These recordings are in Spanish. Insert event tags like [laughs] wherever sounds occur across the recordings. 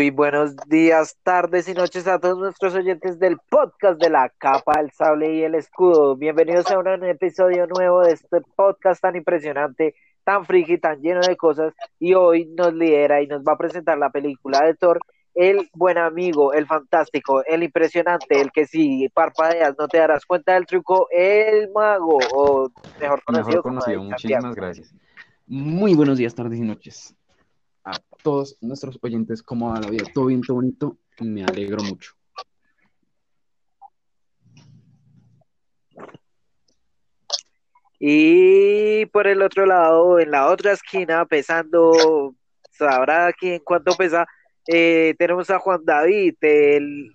Muy buenos días, tardes y noches a todos nuestros oyentes del podcast de la capa, el sable y el escudo. Bienvenidos a un episodio nuevo de este podcast tan impresionante, tan friki, tan lleno de cosas. Y hoy nos lidera y nos va a presentar la película de Thor, el buen amigo, el fantástico, el impresionante, el que si parpadeas no te darás cuenta del truco, el mago, o mejor conocido. Mejor conocido, muchísimas gracias. Muy buenos días, tardes y noches todos nuestros oyentes cómo va la vida. Todo bien, todo bonito. Me alegro mucho. Y por el otro lado, en la otra esquina, pesando, sabrá aquí en cuánto pesa, eh, tenemos a Juan David, el,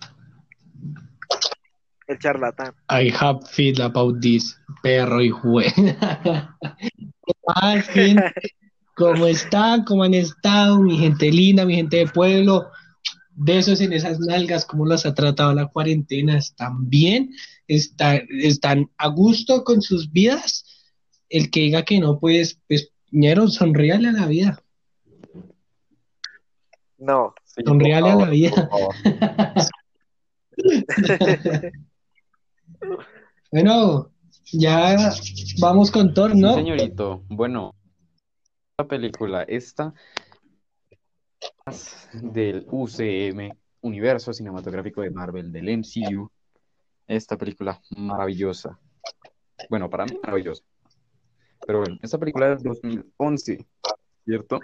el charlatán. I have feel about this, perro y jue. [laughs] [laughs] ¿Cómo están? ¿Cómo han estado? Mi gente linda, mi gente de pueblo. Besos en esas nalgas, ¿cómo las ha tratado la cuarentena? ¿Están bien? ¿Están, están a gusto con sus vidas? El que diga que no, pues, pues, ñero, sonríale a la vida. No. sonríale a la vida. [laughs] bueno, ya vamos con Thor, ¿no? Sí, señorito. Bueno, la película esta del UCM, Universo Cinematográfico de Marvel, del MCU. Esta película maravillosa. Bueno, para mí maravillosa. Pero bueno, esta película es 2011, ¿cierto?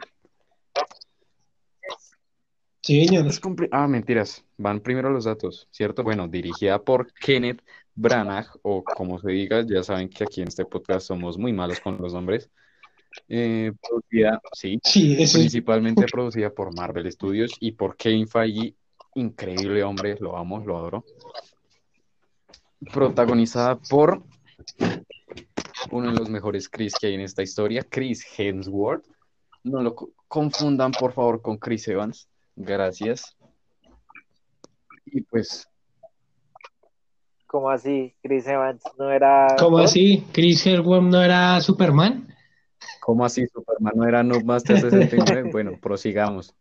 Sí, señor. Ah, mentiras. Van primero los datos, ¿cierto? Bueno, dirigida por Kenneth Branagh, o como se diga, ya saben que aquí en este podcast somos muy malos con los nombres. Eh, producida, sí, principalmente producida por Marvel Studios y por Kevin Feige, increíble hombre, lo amo, lo adoro. Protagonizada por uno de los mejores Chris que hay en esta historia, Chris Hemsworth. No lo confundan, por favor, con Chris Evans. Gracias. Y pues. ¿Cómo así? Chris Evans no era. ¿Cómo así? ¿Chris Hemsworth no era Superman? ¿Cómo así Superman no era Noob Master 69? Bueno, prosigamos.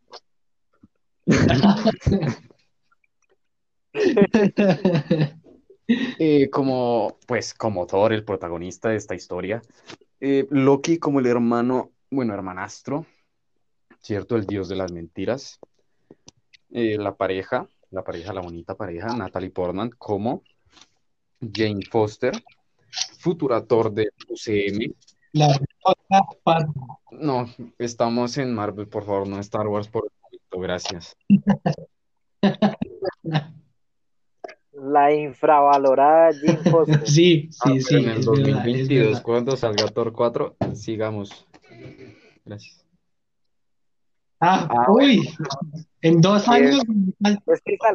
[laughs] Eh, como, pues, como Thor, el protagonista de esta historia, eh, Loki como el hermano, bueno, hermanastro, ¿cierto? El dios de las mentiras. Eh, la pareja, la pareja, la bonita pareja, Natalie Portman, como Jane Foster, futura Thor de UCM, la no, estamos en Marvel, por favor, no Star Wars por el momento, gracias. La infravalorada Jim Foster. [laughs] Sí, sí, ah, sí. En el 2022, cuando salga Thor 4, sigamos. Gracias. Ah, ah uy, en dos años.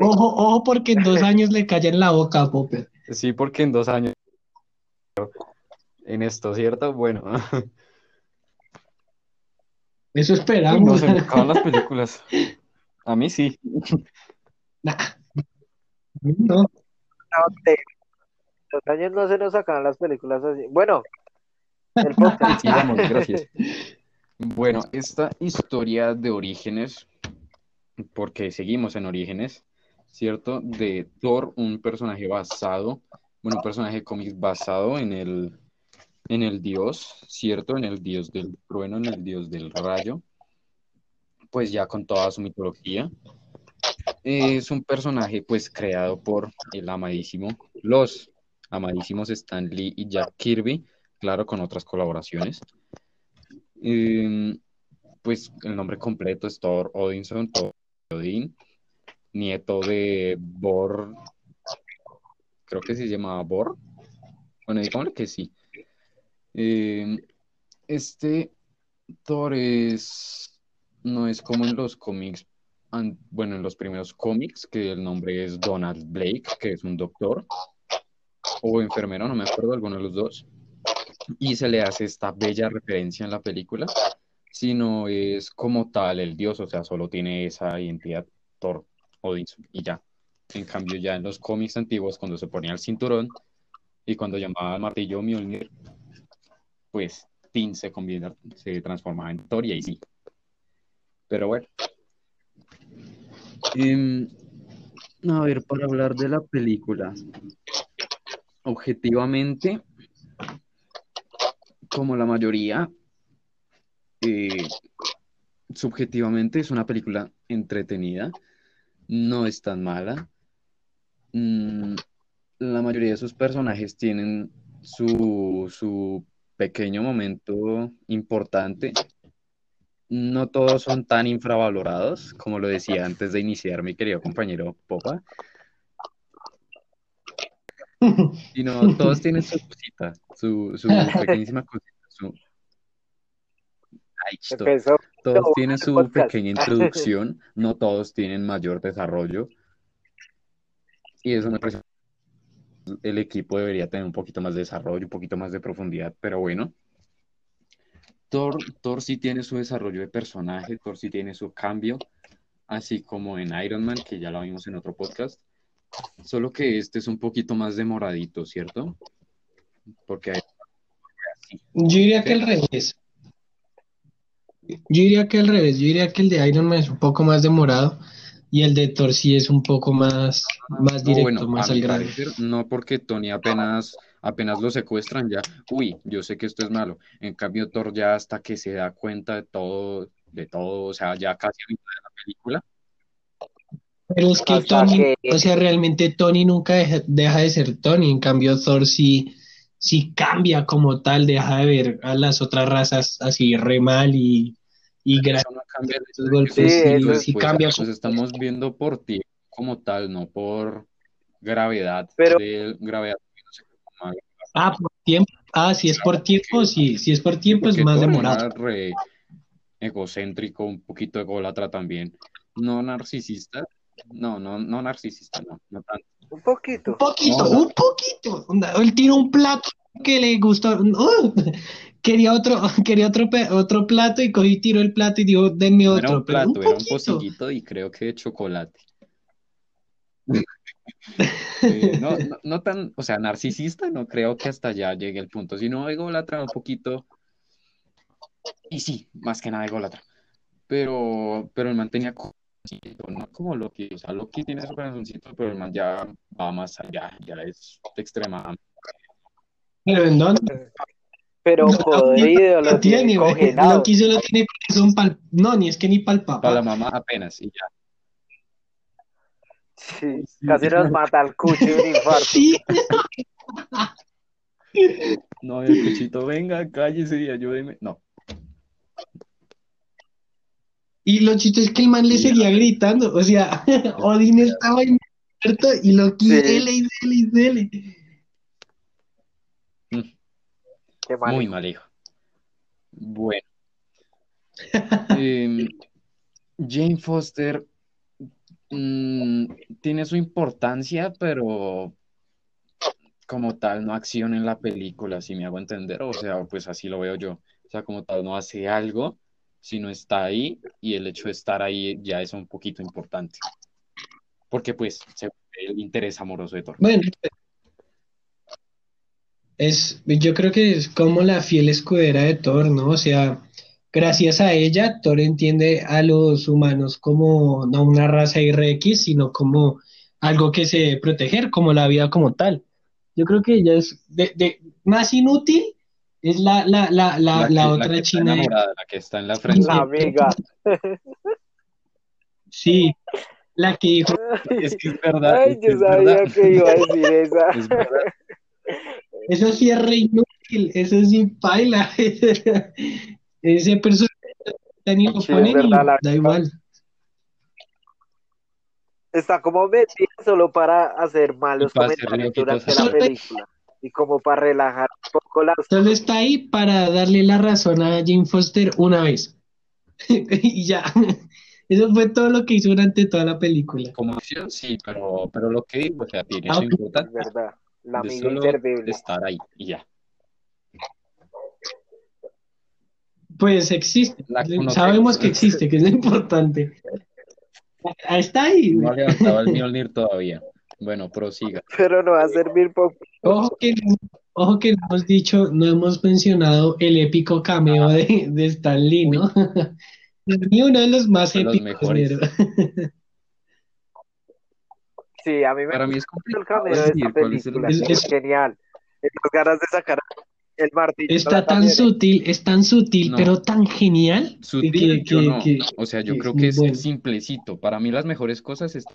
Ojo, ojo, porque en dos [laughs] años le calla en la boca Popper. Sí, porque en dos años en esto, ¿cierto? Bueno. [laughs] Eso esperamos. No se me acaban las películas. A mí sí. [laughs] Nah. No. Los años no se nos acaban las películas así. Bueno, el [laughs] podcast. Sigamos, gracias. Bueno, esta historia de orígenes, porque seguimos en orígenes, ¿cierto? De Thor, un personaje basado, bueno, un personaje cómic basado en el en el dios, ¿cierto? En el dios del trueno, en el dios del rayo, pues ya con toda su mitología. Es un personaje pues creado por el amadísimo, los amadísimos Stan Lee y Jack Kirby, claro, con otras colaboraciones. Em, pues el nombre completo es Thor Odinson, Thor Odin, nieto de Bor, creo que se llamaba Bor. Bueno, digámosle que sí. Eh, este Thor no es como en los cómics, bueno, en los primeros cómics, que el nombre es Donald Blake, que es un doctor o enfermero, no me acuerdo, alguno de los dos, y se le hace esta bella referencia en la película, sino es como tal el dios, o sea, solo tiene esa identidad Thor, Odinson, y ya. En cambio, ya en los cómics antiguos, cuando se ponía el cinturón y cuando llamaba al martillo Mjolnir, pues Tin se, se transformaba en Thor y sí. Pero bueno. Em, a ver, para hablar de la película, objetivamente, como la mayoría, eh, subjetivamente es una película entretenida, no es tan mala. Mm, la mayoría de sus personajes tienen su, su pequeño momento importante. No todos son tan infravalorados, como lo decía antes de iniciar mi querido compañero Popa. Sino todos tienen su cosita, su, su pequeñísima cosita, su... Ay. Todos tienen su pequeña introducción, no todos tienen mayor desarrollo. Y eso me parece el equipo debería tener un poquito más de desarrollo, un poquito más de profundidad, pero bueno. Thor, Thor sí tiene su desarrollo de personaje, Thor sí tiene su cambio, así como en Iron Man, que ya lo vimos en otro podcast. Solo que este es un poquito más demoradito, ¿cierto? Porque Yo diría que al revés. Yo diría que al revés. Yo diría que el de Iron Man es un poco más demorado y el de Thor sí es un poco más, más No, directo, bueno, más al grano. no porque Tony apenas, apenas lo secuestran ya, uy, yo sé que esto es malo. En cambio, Thor ya hasta que se da cuenta de todo, de todo, o sea, ya casi a mitad de la película, Pero es que Tony, que- o sea, realmente Tony nunca deja, deja de ser Tony. En cambio, Thor sí, sí cambia como tal, deja de ver a las otras razas así re mal y, y gra- eso no cambia golpes sí, sí cambia. Nos estamos viendo por ti como tal, no por gravedad Pero- de gravedad. no sé cómo llamarlo. Ah, por tiempo. Ah, si es por tiempo, sí, si es por tiempo es más demorado. re egocéntrico, un poquito ególatra también. No narcisista, no, no, no narcisista, no, no tanto. Un poquito. Un poquito, No, un poquito. Él tiró un plato que le gustó. [laughs] quería otro, [laughs] quería otro, otro plato y cogí, tiró el plato y dijo, denme No otro. era un pero plato, era un poquito. pocillito y creo que de chocolate. [laughs] Eh, no, no, no tan, o sea, narcisista, no creo que hasta allá llegue el punto, sino ególatra un poquito. Y sí, más que nada ególatra. Pero, pero el man tenía no como Loki, o sea, Loki tiene su corazoncito, pero el man ya va más allá, ya es extremadamente. Pero ¿en dónde? Pero No, podrido, lo lo tiene tiene. Loki solo tiene corazón pal... No, ni es que ni pal Para papá. la mamá apenas, y ya. Sí, casi nos mata al cucho de un infarto. Sí, No, el cuchito, venga, cállese y ayúdeme. No, y lo chisto es que el man le seguía gritando. O sea, [laughs] Odín estaba ahí muerto y Loki, Sí. dele y dele y dele. Qué mal. Muy mal, hijo. Bueno. [laughs] Em, Jane Foster mm, tiene su importancia, pero como tal no acciona en la película, si me hago entender. O sea, pues así lo veo yo. O sea, como tal no hace algo, sino está ahí y el hecho de estar ahí ya es un poquito importante. Porque pues se el interés amoroso de Thor. Bueno, es, yo creo que es como la fiel escudera de Thor, ¿no? O sea, gracias a ella, Thor entiende a los humanos como no una raza IRX, sino como algo que se debe proteger, como la vida como tal. Yo creo que ella es de, de- más inútil, es la, la, la, la, La que- otra que china. de- la que está en la frente. La amiga. Sí, la que dijo, Es que es verdad. Ay, es yo es sabía verdad. que iba a decir esa. [laughs] Es verdad. Eso sí es re inútil, eso sí paila. [laughs] Ese personaje lo Sí, es verdad, la- da igual. Está como metida solo para hacer malos para comentarios durante la película. Y como para relajar un poco las Solo está ahí para darle la razón a Jane Foster una vez. [laughs] Y ya. Eso fue todo lo que hizo durante toda la película. Como acción, sí, pero, pero lo que digo, o sea, tiene Ah, su ok. Es importancia verdad. La de amiga solo inservible. estar ahí y ya. Pues existe. Sabemos que [laughs] existe, que es lo importante. Ah, Está ahí. No ha levantado el Mjolnir todavía. Bueno, prosiga. [laughs] Pero no va a servir poco. Ojo que, ojo que no hemos dicho, no hemos mencionado el épico cameo de, de Stan Lee, ¿no? [laughs] Ni uno de los más De los épicos, mejores. pero- sí, a mí me Para mí es el complicado cameo de decir cuál es el genial. Esas ganas de sacar el martillo. Está tan camioneta. sutil, es tan sutil, No. pero tan genial. Sutil, que- yo que- no. que- O sea, yo que creo que es bueno. simplecito. Para mí las mejores cosas es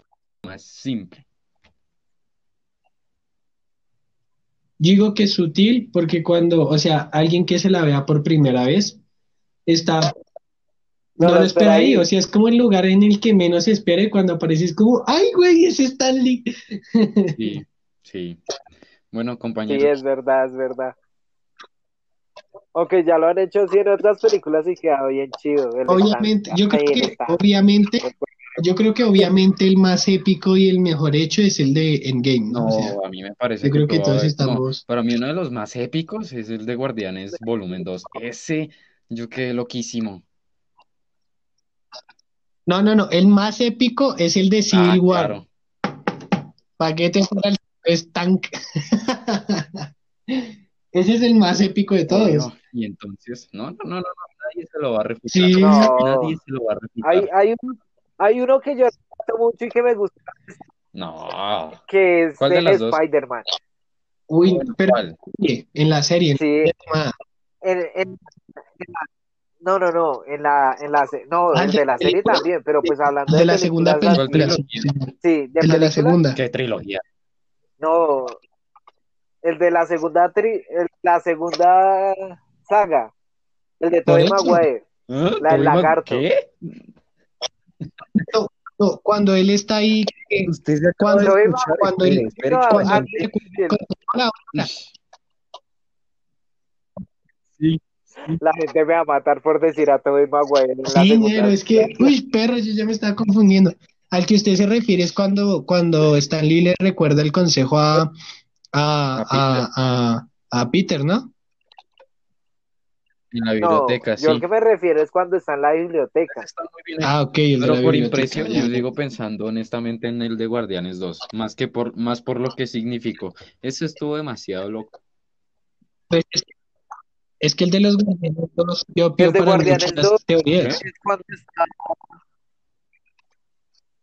más simple. Digo que es sutil porque cuando, o sea, alguien que se la vea por primera vez está, No no lo lo espera espera ahí, ahí. o sea, es como el lugar en el que menos se espera y cuando aparece es como, ay, güey, ese es Stanley. [laughs] Sí, sí. Bueno, Sí, compañeros, es verdad, es verdad. Aunque ya lo han hecho así en otras películas y queda bien chido. Obviamente, yo creo que, obviamente, yo creo que obviamente el más épico y el mejor hecho es el de Endgame, ¿no? no, O sea, a mí me parece yo creo que todo- todos no, estamos, para mí uno de los más épicos es el de Guardianes Volumen 2. Ese, yo quedé loquísimo. No, no, no, el más épico es el de Civil Ah, War. claro. Paquete para el es tank. [laughs] Ese es el más épico de todos. Y entonces, no, no, no, no, no, nadie se lo va a refutar. Sí. No. Nadie se lo va a refutar. Hay, hay, un- hay uno que yo respeto mucho y que me gusta, No. que es ¿Cuál de de? Spider-Man. Uy, pero ¿Cuál? en la serie, Sí, ah, en, en- en la- no, no, no, en la, en la, no, Ah, el ¿de de la serie película? también, pero pues hablando de de la segunda película. película. ¿Cuál sí, trilogía? sí. sí, de El de la segunda. ¿Qué trilogía? no, el de la segunda tri, el- la segunda saga, el de Tobey. Maguire, ¿Ah? La del ¿Tobey Mag- lagarto. ¿Qué? No, cuando él está ahí, Usted se acaba Cuando- de escuchar. cuando él- cuando-. La gente me va a matar por decir a Tobey Maguire Sí, pero es que, uy, perro, yo ya me estaba confundiendo. Al que usted se refiere es cuando, cuando Stan Lee le recuerda el consejo a, a, a, a, a Peter, ¿no? En la No, biblioteca, yo sí. lo que me refiero es cuando está en la biblioteca. Está muy bien Ah, ok, Pero por impresión, ya. yo sigo pensando honestamente en el de Guardianes 2, más que por, más por lo que significó. Ese estuvo demasiado loco. Pues es, que- es que el de los Guardianes dos dio El pie de para Guardianes muchas 2, teorías. es cuando está.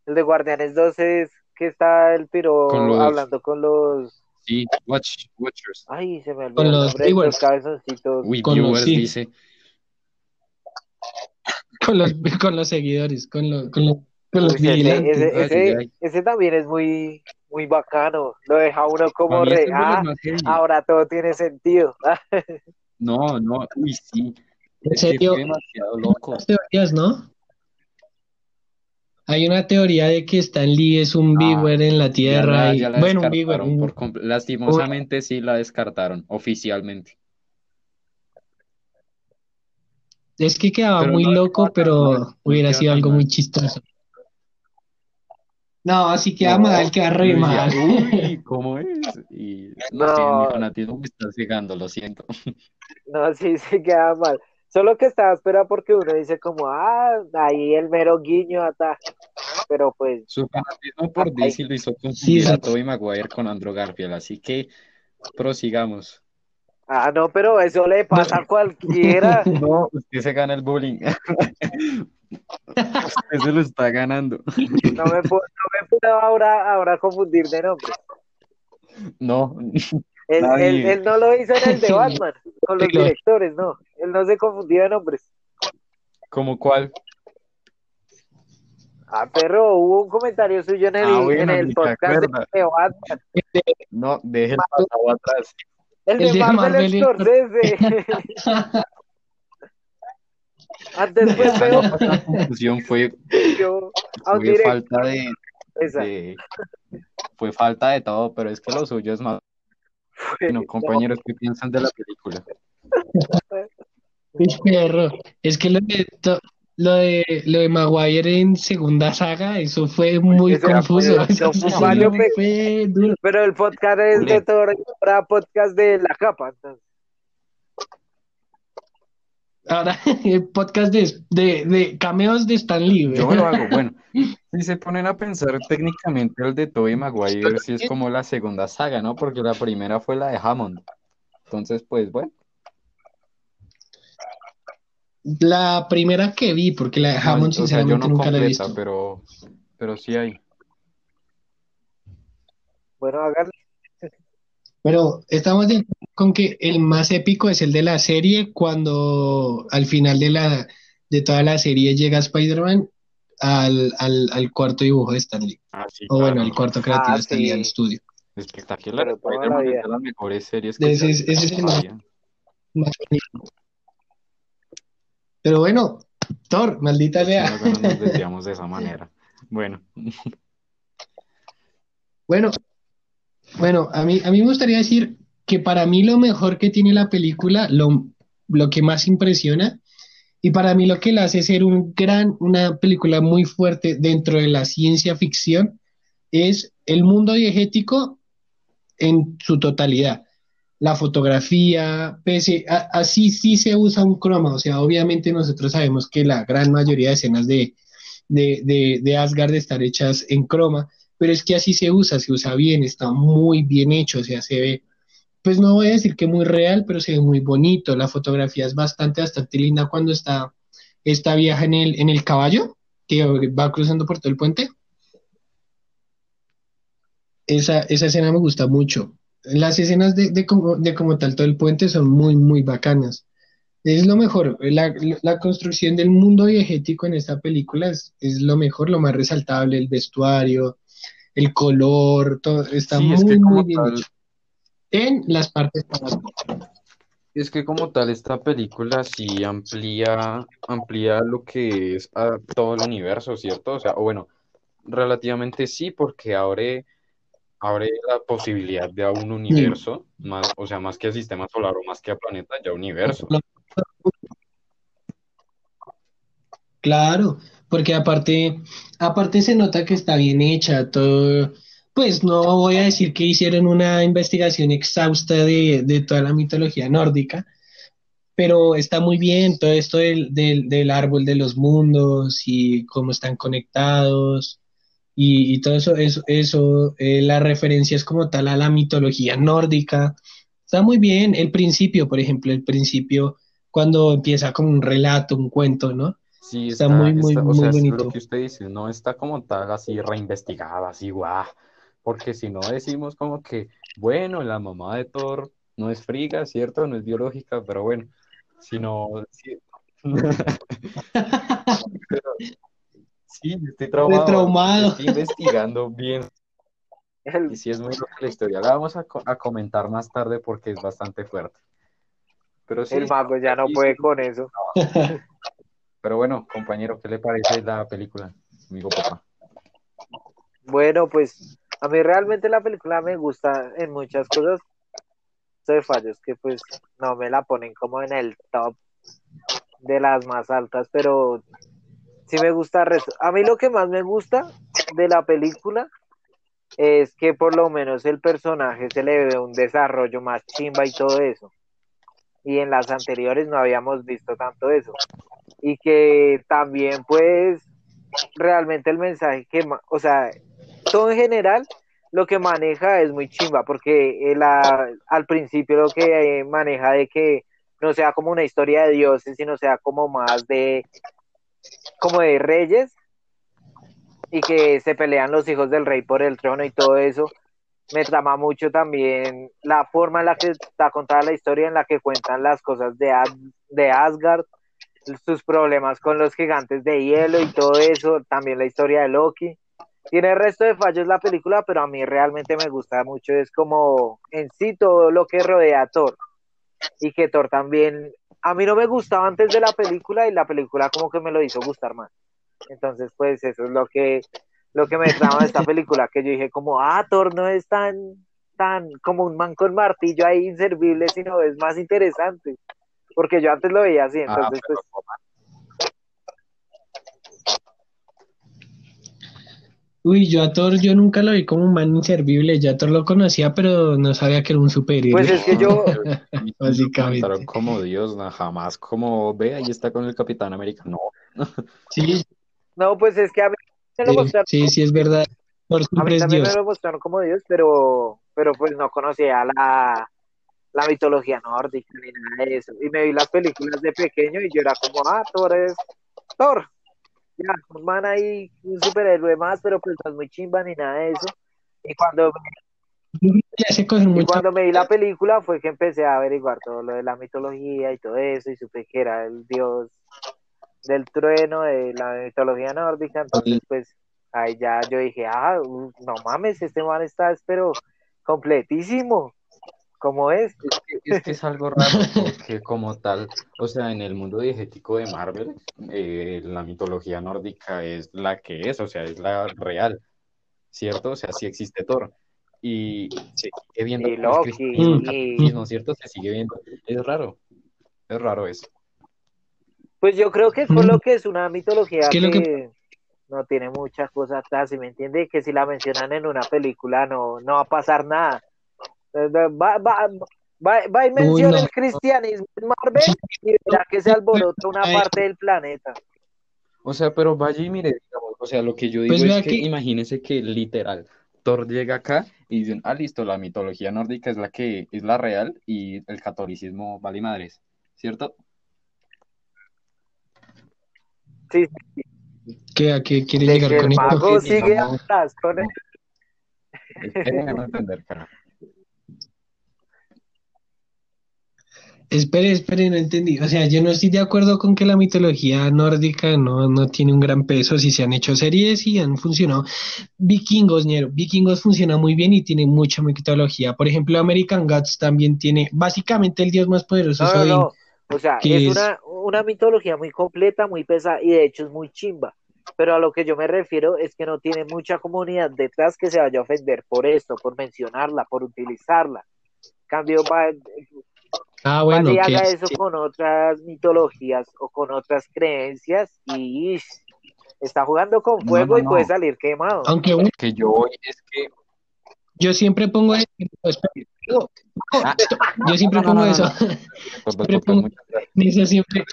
El de Guardianes 2 es que está el piro Con los- hablando con los. Sí, Watch, Watchers. Ay, se me olvidó Con los nombre cabezoncitos. Uy, Con los- sí. dice. [laughs] Con los, con los seguidores, con los, con los, con los Uy, ese, vigilantes. ese, Ay, ese- ay. ese también es muy, muy bacano. Lo deja uno como mí re. Ah, ahora todo tiene sentido. [laughs] No, no, uy, sí. En Es que serio, fue demasiado loco. Hay teorías, ¿no? Hay una teoría de que Stan Lee es un Ah, viewer en la Ya Tierra la, y, ya la bueno, un viewer, un- por Lastimosamente sí la descartaron, oficialmente. es que quedaba Pero muy no loco, pero no hubiera sido algo mal. muy chistoso. No, así queda No, mal, queda re mal. uy, [laughs] ¿cómo es? Y no No. mi fanatismo me está cegando, lo siento. [laughs] No, sí, sí queda mal. Solo que estaba espera porque uno dice como, ah, ahí el mero guiño ata. Pero pues, Su fanatismo por. DC lo hizo Sí, confundir a sí. Tobey Maguire con Andrew Garfield, así que prosigamos. ah, no, pero eso le pasa a cualquiera. [laughs] No, usted se gana el bullying. [laughs] Usted se lo está ganando. No me puedo, no me puedo ahora, ahora confundir de nombre. No, [laughs] Él, Nadie. él- él no lo hizo en el de [laughs] Batman, con los directores, no. Él no se confundió de nombres. ¿como cuál? Ah, perro, hubo un comentario suyo en el, Ah, bueno, en el podcast de, Batman. No, deje el pasado atrás. El, El de de Marvel, Marvel y- Scorsese. Antes fue peor. confusión, yo falta de, de- fue falta de todo, pero es que lo suyo es más. Fue- Bueno, compañeros, ¿qué piensan de la película? Uy, perro. Es que lo de, to- lo de, lo de Maguire en segunda saga, eso fue muy Eso confuso. [laughs] fue- Eso eso fue pe- fue duro. Pero el podcast es de y ahora podcast de la capa. entonces. Ahora, [laughs] el podcast de, de, de cameos de Stan Lee. Yo lo hago. Bueno, [laughs] si se ponen a pensar técnicamente el de Tobey Maguire, sí es como la segunda saga, ¿no? Porque la primera fue la de Hammond. Entonces, pues bueno. La primera que vi, porque la de No, Hammond o sea, yo sinceramente no nunca la he completa, visto. pero, pero sí hay. Bueno, háganle. Pero estamos de con que el más épico es el de la serie, cuando al final de la de toda la serie llega Spider-Man al, al, al cuarto dibujo de Stanley. Ah, sí, O bueno, el cuarto creativo Ah, de Stanley sí. al estudio. Espectacular. La Spider-Man es de las mejores series que Ese ese es el más-. Pero bueno, Thor, maldita sea. nos [laughs] desviamos de esa manera. Bueno, Bueno, bueno, a mí, a mí me gustaría decir que para mí lo mejor que tiene la película, lo, lo que más impresiona, y para mí lo que la hace ser un gran, una película muy fuerte dentro de la ciencia ficción, es el mundo diegético en su totalidad. La fotografía, así sí se usa un croma, o sea, obviamente nosotros sabemos que la gran mayoría de escenas de, de, de Asgard están hechas en croma, pero es que así se usa, se usa bien, está muy bien hecho, o sea, se ve, pues no voy a decir que muy real, pero se ve muy bonito, la fotografía es bastante, bastante linda cuando está esta vieja en el, en el caballo, que va cruzando por todo el puente. Esa, esa escena me gusta mucho. Las escenas de, de, como, de como tal todo el puente son muy, muy bacanas. Es lo mejor, la, la construcción del mundo diegético en esta película es, es lo mejor, lo más resaltable, el vestuario, el color, todo está Sí, es muy, que como muy bien tal- hecho. En las partes para- es que como tal esta película sí amplía, amplía lo que es a todo el universo, ¿cierto? O sea, o bueno, relativamente sí, porque abre, abre la posibilidad de a un universo, más, o sea, más que a sistema solar o más que a planeta, ya universo. Claro, porque aparte, aparte se nota que está bien hecha, todo, pues no voy a decir que hicieron una investigación exhausta de, de toda la mitología nórdica, pero está muy bien todo esto del, del, del árbol de los mundos y cómo están conectados y, y todo eso, eso, eso eh, las referencias como tal a la mitología nórdica, está muy bien. El principio, por ejemplo, el principio cuando empieza como un relato, un cuento, ¿no? Sí, Está está, muy, muy, está- o muy sea, es bonito. lo que usted dice, no está como tal así reinvestigada, así guau, porque si no decimos como que, bueno, la mamá de Thor no es friga, ¿cierto? No es biológica, pero bueno, sino... Sí, Pero- [laughs] sí, estoy traumado, traumado. estoy investigando bien, y sí es muy loca la historia, la vamos a, co- a comentar más tarde porque es bastante fuerte. Pero sí, el mago ya no sí, puede sí. con eso. Pero bueno, compañero, ¿qué le parece la película, amigo papá? Bueno, pues a mí realmente la película me gusta en muchas cosas. de fallos que pues no me la ponen como en el top de las más altas, pero sí me gusta. A mí lo que más me gusta de la película es que por lo menos el personaje se le ve un desarrollo más chimba y todo eso. Y en las anteriores no habíamos visto tanto eso. Y que también pues realmente el mensaje que, o sea, todo en general lo que maneja es muy chimba, porque él a- al principio lo que eh, maneja de que no sea como una historia de dioses, sino sea como más de como de reyes y que se pelean los hijos del rey por el trono y todo eso. Me trama mucho también la forma en la que está contada la historia, en la que cuentan las cosas de, de Asgard, sus problemas con los gigantes de hielo y todo eso, también la historia de Loki. Tiene el resto de fallos la película, pero a mí realmente me gusta mucho, es como en sí todo lo que rodea a Thor. Y que Thor también, a mí no me gustaba antes de la película y la película como que me lo hizo gustar más. Entonces, pues eso es lo que, lo que me trama de esta película, que yo dije como, ah, Thor no es tan, tan como un man con martillo ahí inservible, sino es más interesante. Porque yo antes lo veía así, Ah, entonces pero pues Uy, yo a Thor, yo nunca lo vi como un man inservible, yo a Thor lo conocía, pero no sabía que era un superhéroe. Pues es que yo, [laughs] [laughs] Básicamente. Como Dios, no, jamás como ve, ahí está con el Capitán América. No, [laughs] Sí, no, pues es que a mí me lo sí, mostraron sí, sí, es verdad. Thor A mí es también Dios. me lo mostraron como Dios, pero, pero pues no conocía la, la mitología nórdica ni nada de eso. Y me vi las películas de pequeño y yo era como, ah, Thor es Thor. Ya, un man ahí, un superhéroe más, pero pues no es muy chimba ni nada de eso. Y cuando, cogen Y cuando me vi la película fue que empecé a averiguar todo lo de la mitología y todo eso, y supe que era el dios del trueno de la mitología nórdica, entonces pues ahí ya yo dije, ah, no mames, este man está, pero completísimo, como es. Es que, es es algo raro, porque como tal, o sea, en el mundo diegético de Marvel, eh, la mitología nórdica es la que es, o sea, es la real, ¿cierto? O sea, sí existe Thor. Y se sigue viendo Y Loki, cristianismo, y- ¿cierto? Se sigue viendo. Es raro, es raro eso. Pues yo creo que con Mm. lo que es una mitología Es que no tiene muchas cosas atrás, ¿sí me entiende? Que si la mencionan en una película no, no va a pasar nada. Eh, Va, va, va, va y menciona no. el cristianismo en Marvel y verá que se alborota una parte del planeta. O sea, pero vaya y mire, digamos, o sea, lo que yo digo Pues es que imagínese que literal, Thor llega acá y dicen, ah, listo, la mitología nórdica es la que es la real y el catolicismo vale madres, ¿cierto? Sí, ¿Qué, ¿A qué quiere de llegar que con el esto? mago que sigue atrás con Espérenme no entender, carajo. Espere, espere, no entendí. O sea, yo no estoy de acuerdo con que la mitología nórdica no, no tiene un gran peso. Si se han hecho series y han funcionado. Vikingos, ñero. Vikingos funciona muy bien y tiene mucha mitología. Por ejemplo, American Gods también tiene, básicamente el dios más poderoso No, es no, Odín. no. O sea, es es- una, una mitología muy completa, muy pesada y de hecho es muy chimba. Pero a lo que yo me refiero es que no tiene mucha comunidad detrás que se vaya a ofender por esto, por mencionarla, por utilizarla. Cambio, va, Ah, bueno, que haga eso con otras mitologías o con otras creencias y está jugando con No, fuego no, y puede salir quemado. aunque bueno, Que yo voy es que yo siempre pongo ejemplo, espere, no, Ah. yo siempre pongo eso. [laughs] Pues, Siempre pues, pongo-. En eso siempre,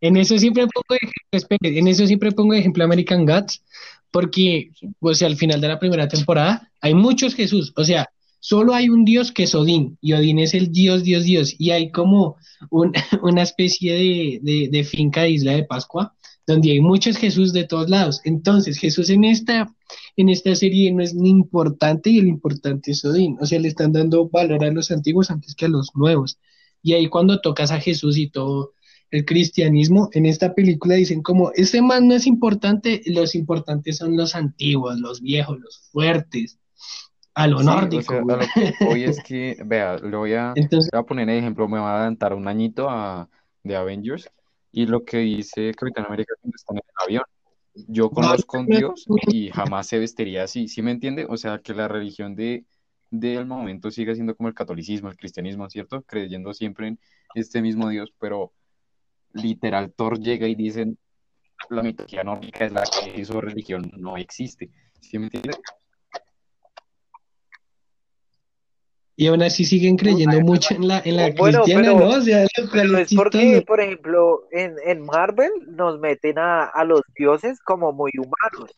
en eso siempre pongo ejemplo, espere, en eso siempre pongo ejemplo American Gods, porque, o sea, al final de la primera temporada hay muchos Jesús, o sea, solo hay un Dios que es Odín, y Odín es el Dios, Dios, Dios, y hay como un- [laughs] una especie de finca de Isla de Pascua, donde hay muchos Jesús de todos lados. Entonces, Jesús en esta, en esta serie no es ni importante y el importante es Odín, o sea, le están dando valor a los antiguos antes que a los nuevos. Y ahí cuando tocas a Jesús y todo el cristianismo, en esta película dicen como, este man no es importante, los importantes son los antiguos, los viejos, los fuertes, a lo Sí, nórdico. o sea, a lo que voy es [laughs] que, vea, le voy a, Entonces, voy a poner el ejemplo, me va a adelantar un añito a, de Avengers y lo que dice Capitán América cuando está en el avión. Yo conozco a un Dios y jamás se vestiría así, ¿sí me entiende? O sea, que la religión de, del momento sigue siendo como el catolicismo, el cristianismo, ¿cierto? Creyendo siempre en este mismo Dios, pero literal Thor llega y dicen, la mitología nórdica es la que su religión no existe, ¿sí me entiende? Y aún así siguen creyendo mucho en la, en la Bueno, cristiana, pero- ¿no? O sea, Pero es porque, por ejemplo, en, en Marvel nos meten a, a los dioses como muy humanos,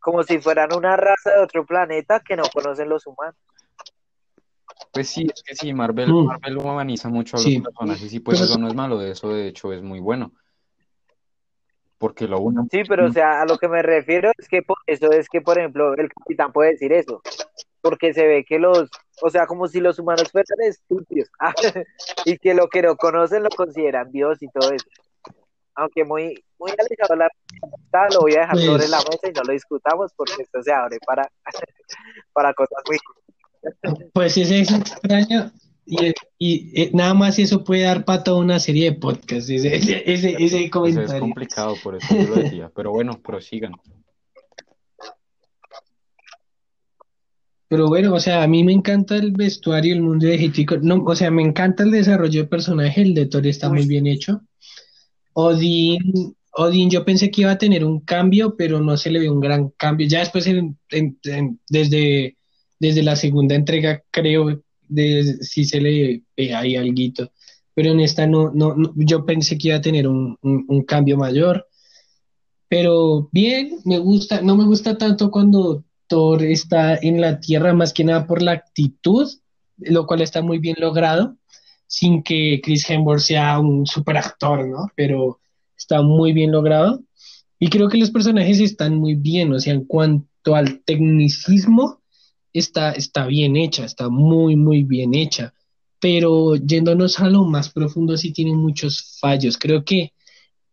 como si fueran una raza de otro planeta que no conocen los humanos. Pues sí, es que sí, Marvel, Mm. Marvel humaniza mucho a los Sí. personajes y pues Pero- eso no es malo, de eso de hecho es muy bueno. Porque lo uno, Sí, pero o sea, a lo que me refiero es que por eso es que, por ejemplo, el capitán puede decir eso, porque se ve que los, o sea, como si los humanos fueran estúpidos [laughs] y que lo que no conocen lo consideran Dios y todo eso. Aunque muy, muy alejado la lo voy a dejar Pues- sobre la mesa y no lo discutamos porque esto se abre para, [laughs] para cosas muy [laughs] Pues ese es extraño y, y, eh, nada más eso puede dar para toda una serie de podcasts, ese, ese, ese, ese pues, es comentario. complicado, por eso yo lo decía. Pero bueno, prosigan. Pero bueno, o sea, a mí me encanta el vestuario, el mundo de Hitchcock. No, o sea, me encanta el desarrollo de personaje, el de Thor está muy bien hecho. Odín, Odín, yo pensé que iba a tener un cambio, pero no se le ve un gran cambio. Ya después, en- en- en- desde, desde la segunda entrega, creo, de, sí se le ve ahí alguito. Pero en esta no, no, no, yo pensé que iba a tener un, un- un cambio mayor. Pero bien, me gusta, no me gusta tanto cuando Thor está en la Tierra, más que nada por la actitud, lo cual está muy bien logrado, sin que Chris Hemsworth sea un super actor, ¿no? Pero está muy bien logrado. Y creo que los personajes están muy bien, o sea, en cuanto al tecnicismo, está, está bien hecha, está muy, muy bien hecha. Pero yéndonos a lo más profundo, sí tiene muchos fallos. Creo que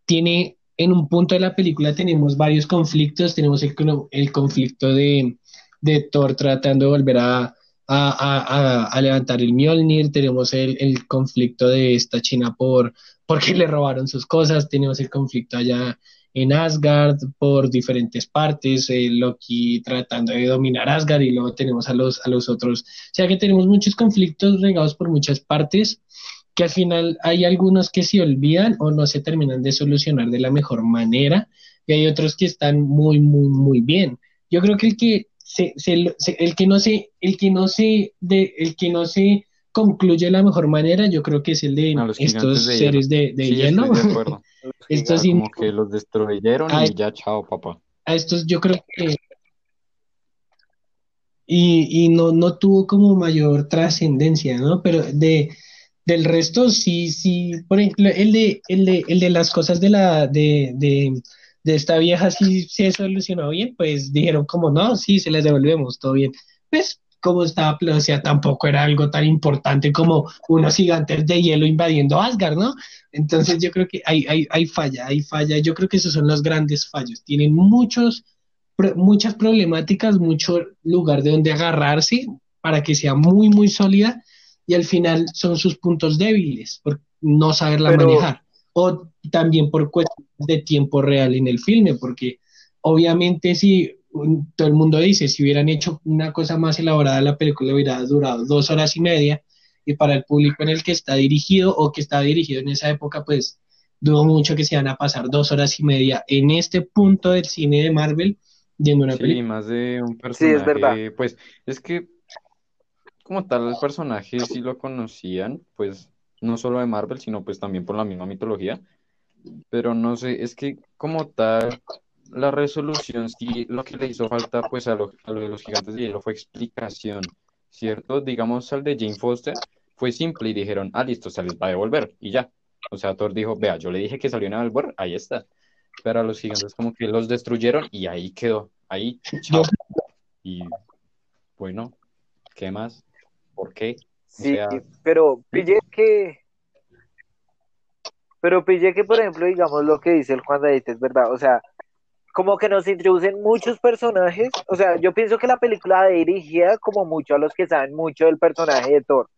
tiene, en un punto de la película tenemos varios conflictos. Tenemos el, el conflicto de, de Thor tratando de volver a, a, levantar el Mjolnir, tenemos el, el, conflicto de esta China por porque le robaron sus cosas, tenemos el conflicto allá en Asgard por diferentes partes, Loki tratando de dominar Asgard y luego tenemos a los, a los otros. O sea que tenemos muchos conflictos regados por muchas partes que al final hay algunos que se olvidan o no se terminan de solucionar de la mejor manera y hay otros que están muy, muy, muy bien. Yo creo que el que se, el que no se, el que no se, de, el que no se concluye de la mejor manera, yo creo que es el de estos seres de, de hielo. [laughs] estos como que los destruyeron y ya, chao, papá. A estos yo creo que y, y no, no tuvo como mayor trascendencia, ¿no? Pero de del resto sí, sí, por ejemplo, el de, el de, el de las cosas de la, de, de, de esta vieja sí se solucionó bien, pues dijeron como no, sí, se les devolvemos, todo bien. Pues como estaba sea, tampoco era algo tan importante como unos gigantes de hielo invadiendo Asgard, ¿no? Entonces yo creo que hay, hay, hay falla, hay falla. Yo creo que esos son los grandes fallos. Tienen muchos, muchas problemáticas, mucho lugar de donde agarrarse para que sea muy, muy sólida y al final son sus puntos débiles por no saberla manejar. O también por cuestiones de tiempo real en el filme, porque obviamente si todo el mundo dice, si hubieran hecho una cosa más elaborada, la película hubiera durado dos horas y media, y para el público en el que está dirigido o que está dirigido en esa época, pues dudo mucho que se van a pasar dos horas y media en este punto del cine de Marvel viendo una película. Sí, más de un personaje. Sí, es verdad. Pues es que, como tal, el personaje sí lo conocían, pues no solo de Marvel, sino pues también por la misma mitología. Pero no sé, es que como tal, la resolución, sí, lo que le hizo falta pues a lo, de los gigantes de hielo fue explicación, ¿cierto? Digamos, al de Jane Foster fue simple y dijeron, ah, listo, se les va a devolver y ya. O sea, Thor dijo, vea, yo le dije que salió a devolver, ahí está. Pero a los gigantes como que los destruyeron y ahí quedó, ahí, chao. Y bueno, ¿qué más? ¿Por qué? sí, pero pillé que pero pillé que, por ejemplo, digamos lo que dice el Juan David es verdad, o sea, como que nos introducen muchos personajes, o sea, yo pienso que la película dirigida como mucho a los que saben mucho del personaje de Thor.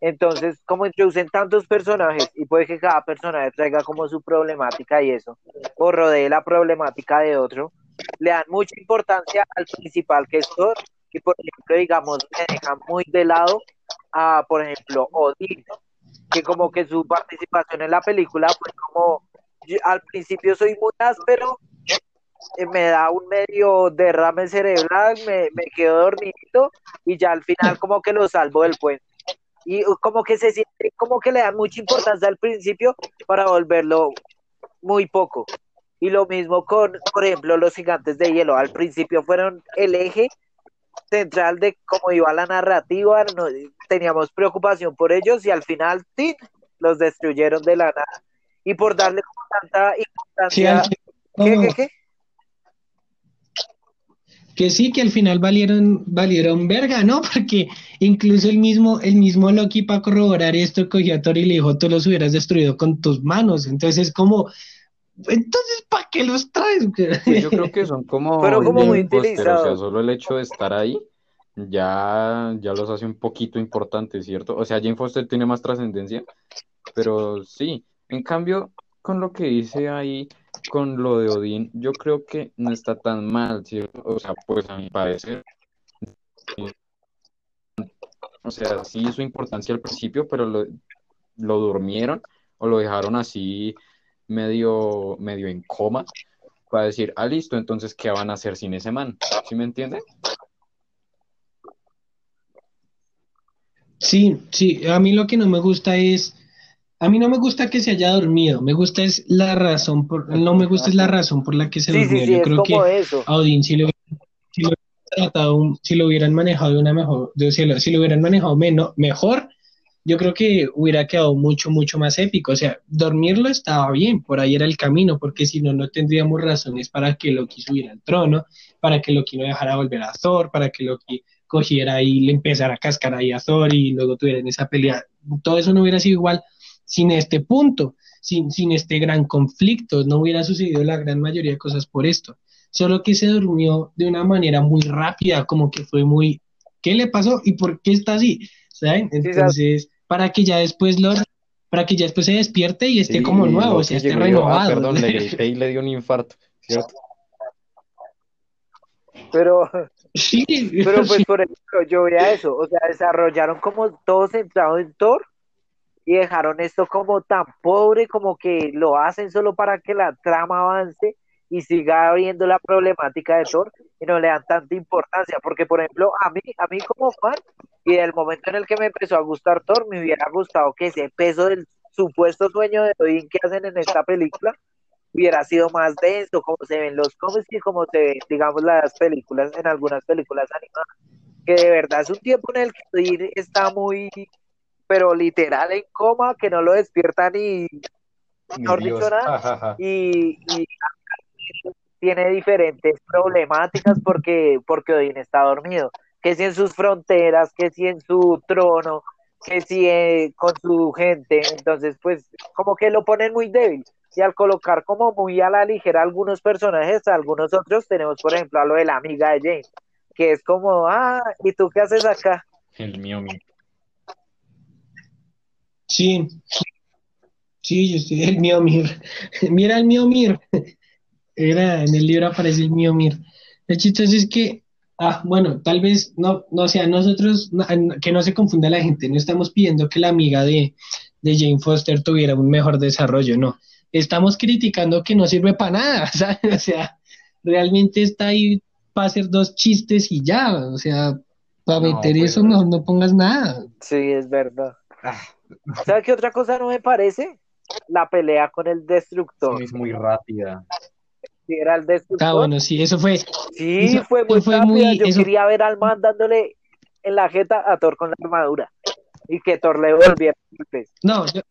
Entonces, como introducen tantos personajes y puede que cada personaje traiga como su problemática y eso, o rodee la problemática de otro, le dan mucha importancia al principal que es Thor, y por ejemplo, digamos, me dejan muy de lado a, por ejemplo, Odin, que como que su participación en la película fue como, al principio soy muy áspero, eh, me da un medio derrame cerebral, me, me quedo dormido y ya al final como que lo salvo del puente. Y uh, como que se siente, como que le dan mucha importancia al principio para volverlo muy poco. Y lo mismo con, por ejemplo, los gigantes de hielo. Al principio fueron el eje central de cómo iba la narrativa, no, teníamos preocupación por ellos y al final ¡tin! los destruyeron de la nada. Y por darle como tanta importancia... ¿Qué, qué, qué? que sí, que al final valieron, valieron verga, ¿no? [laughs] Porque incluso el mismo, el mismo Loki para corroborar esto cogió a Thor y le dijo, tú los hubieras destruido con tus manos. Entonces es como, entonces, ¿para qué los traes? Pues yo creo que son como, Pero como muy utilizados. O sea, solo el hecho de estar ahí ya, ya los hace un poquito importantes, ¿cierto? O sea, Jane Foster tiene más trascendencia, pero sí. En cambio, con lo que dice ahí, con lo de Odín, yo creo que no está tan mal, ¿cierto? O sea, pues a mi parecer, o sea, sí su importancia al principio, pero lo, lo durmieron o lo dejaron así medio, medio en coma para decir, ah, listo, entonces, ¿qué van a hacer sin ese man? ¿Sí me entiende? Sí, sí, a mí lo que no me gusta es a mí no me gusta que se haya dormido, me gusta es la razón, por, no me gusta es la razón por la que se durmió. Yo creo que a Odín si lo, si lo, tratado, si lo hubieran manejado de una mejor, si, lo, si lo hubieran manejado menos, mejor, yo creo que hubiera quedado mucho, mucho más épico. O sea, dormirlo estaba bien, por ahí era el camino, porque si no, no tendríamos razones para que Loki subiera al trono, para que Loki no dejara volver a Thor, para que Loki cogiera y le empezara a cascar ahí a Thor y luego tuvieran esa pelea. Todo eso no hubiera sido igual sin este punto, sin, sin este gran conflicto, no hubiera sucedido la gran mayoría de cosas por esto. Solo que se durmió de una manera muy rápida, como que fue muy, ¿qué le pasó? ¿Y por qué está así? ¿Saben? Entonces, para que ya después lo para que ya después se despierte y esté como nuevo, o sea, esté ah, renovado. perdón, le [laughs] le dio un infarto, ¿cierto? Pero, sí, pero pues por ejemplo, yo veía eso, o sea, desarrollaron como todo centrado en Thor y dejaron esto como tan pobre, como que lo hacen solo para que la trama avance y siga habiendo la problemática de Thor y no le dan tanta importancia, porque por ejemplo, a mí, a mí como fan, y del momento en el que me empezó a gustar Thor, me hubiera gustado que ese peso del supuesto sueño de Odin que hacen en esta película hubiera sido más denso, como se ven los cómics y como se ven, digamos, las películas, en algunas películas animadas, que de verdad es un tiempo en el que Odin está muy, pero literal en coma, que no lo despierta ni, no nada, y, y tiene diferentes problemáticas porque, porque Odín está dormido, que si en sus fronteras, que si en su trono, que si eh, con su gente, entonces pues como que lo ponen muy débil y al colocar como muy a la ligera algunos personajes, algunos otros tenemos por ejemplo a lo de la amiga de James, que es como, ah, ¿y tú qué haces acá? El mío, mío. Sí, sí, yo estoy el mío mir. [laughs] Mira el mío mir. Era, en el libro aparece el mío mir. El chistoso es que, ah, bueno, tal vez no, no sea, nosotros, que no se confunda la gente, no estamos pidiendo que la amiga de, de Jane Foster tuviera un mejor desarrollo, no. Estamos criticando que no sirve para nada, [laughs] ¿sabes? O sea, realmente está ahí para hacer dos chistes y ya, o sea, para meter pues, eso no, no pongas nada. Sí, es verdad. Ah. ¿Sabes qué otra cosa no me parece? La pelea con el destructor. es muy rápida. Era el destructor. Ah, bueno, sí, eso fue. Sí, fue muy rápida. Yo quería ver al man dándole en la jeta a Thor con la armadura. Y que Thor le volviera. No, yo,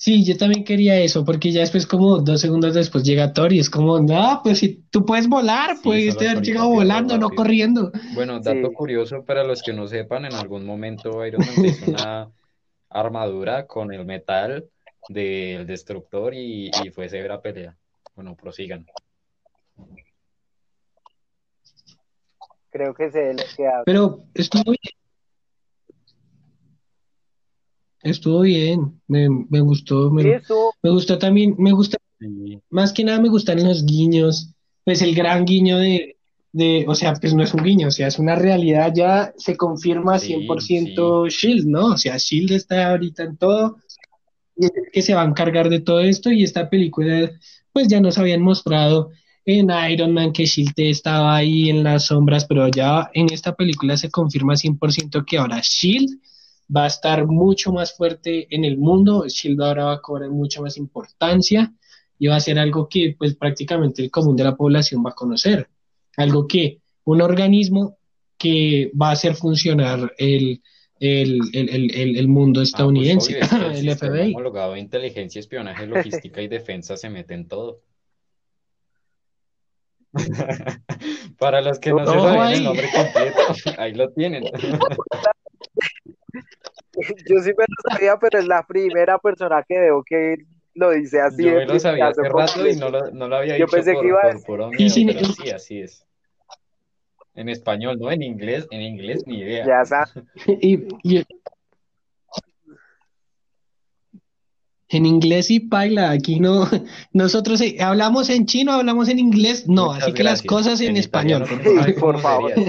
Sí, yo también quería eso, porque ya después, como dos segundos después, llega Thor y es como, no, pues si tú puedes volar, puedes haber llegado volando, no corriendo. Bueno, dato curioso para los que no sepan, en algún momento Iron Man hizo una armadura con el metal del destructor y, y fue severa pelea. Bueno, prosigan. Creo que es el que habla. Pero estuvo bien. Estuvo bien, me, me gustó, me, me, gustó también, me gusta, más que nada me gustan los guiños, pues el gran guiño de, de, o sea, pues no es un guiño, o sea, es una realidad, ya se confirma 100% Shield, ¿no? O sea, Shield está ahorita en todo, y es que se va a encargar de todo esto, y esta película, pues ya nos habían mostrado en Iron Man que Shield estaba ahí en las sombras, pero ya en esta película se confirma 100% que ahora Shield va a estar mucho más fuerte en el mundo, Shield ahora va a cobrar mucha más importancia y va a ser algo que pues prácticamente el común de la población va a conocer, algo que un organismo que va a hacer funcionar el, el, mundo ah, pues, estadounidense, [laughs] el, FBI. homologado de inteligencia, espionaje, logística y defensa se mete en todo. [laughs] Para los que no, se saben el nombre completo, [laughs] ahí lo tienen. Yo sí me lo sabía, pero es la primera persona que veo que lo dice así. Yo me lo sabía hace rato y no lo, no lo había Yo dicho pensé por, que iba a... por, y sí, así es. En español, ¿no? En inglés, en inglés ni idea. Ya sabes. [laughs] En inglés y paila, aquí no, [laughs] nosotros eh, hablamos en chino, hablamos en inglés, no, así que las cosas en, español, por favor. [laughs]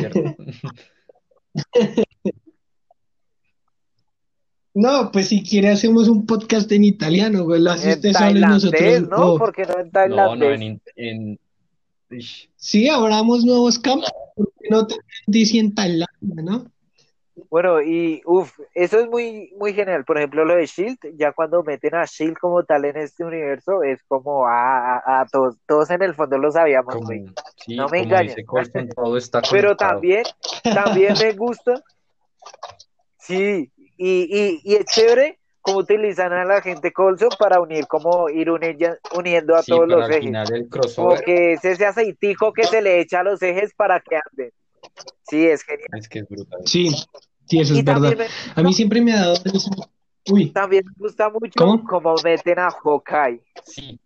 No, pues si quiere hacemos un podcast en italiano, güey. Lo hace usted solo nosotros. ¿no? Oh. Porque no en tailandés. No, no, en, Sí, abramos nuevos campos, no te dice en Tailandia, ¿no? Bueno, y uff, eso es muy, muy genial. Por ejemplo, lo de Shield, ya cuando meten a Shield como tal en este universo, es como a, a, todos, todos en el fondo lo sabíamos, güey. no me engañes. [laughs] Pero también, también me gusta. Sí, y, y, es chévere cómo utilizan a la gente Colson para unir, como ir uniendo a todos los ejes. Como que es ese aceitijo que se le echa a los ejes para que anden. Sí, es genial. Es que es brutal. Sí, sí, eso Y es verdad. A mí siempre me ha dado eso. Uy, también me gusta mucho ¿Cómo? cómo meten a Hawkeye. Sí,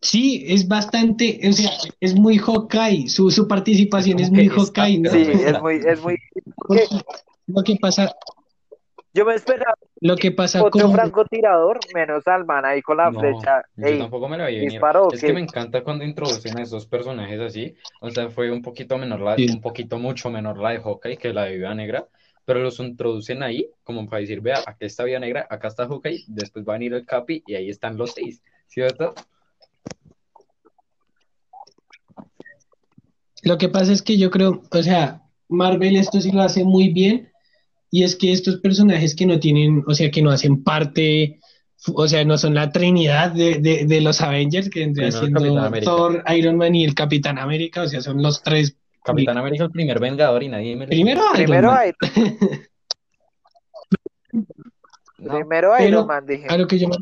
sí, es bastante, o sea, es muy Hawkeye, su, su participación es muy Hawkeye, ¿no? Sí, es muy, es muy. [laughs] Porque lo que pasa, Yo me esperaba lo que pasa otro con, francotirador, menos al man ahí con la No, flecha. yo tampoco me la vi venir. disparó, Es que me encanta cuando introducen a esos personajes así. O sea, fue un poquito menor la, Sí. un poquito mucho menor la de Hawkeye que la de Viuda Negra, pero los introducen ahí como para decir, vea, acá está Viuda Negra, acá está Hawkeye, después va a venir el Capi y ahí están los seis, ¿cierto? Lo que pasa es que yo creo, o sea, Marvel esto sí lo hace muy bien, y es que estos personajes que no tienen, o sea, que no hacen parte, o sea, no son la trinidad de, de, de los Avengers, que vendría siendo. Thor, Iron Man y el Capitán América, o sea, son los tres. Capitán América el primer Vengador y nadie me Primero Iron Primero, Man. Iron, No, [laughs] primero Iron Man, dije. a lo que yo me,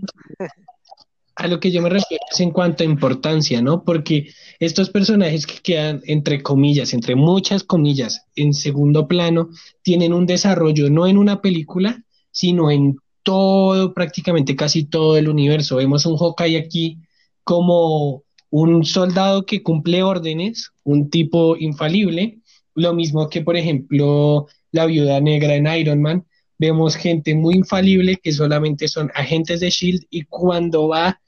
a lo que yo me refiero es en cuanto a importancia, ¿no? Porque estos personajes que quedan entre comillas, entre muchas comillas, en segundo plano, tienen un desarrollo no en una película, sino en todo, prácticamente casi todo el universo. Vemos un Hawkeye aquí como un soldado que cumple órdenes, un tipo infalible, lo mismo que, por ejemplo, la viuda negra en Iron Man. Vemos gente muy infalible que solamente son agentes de Shield y cuando va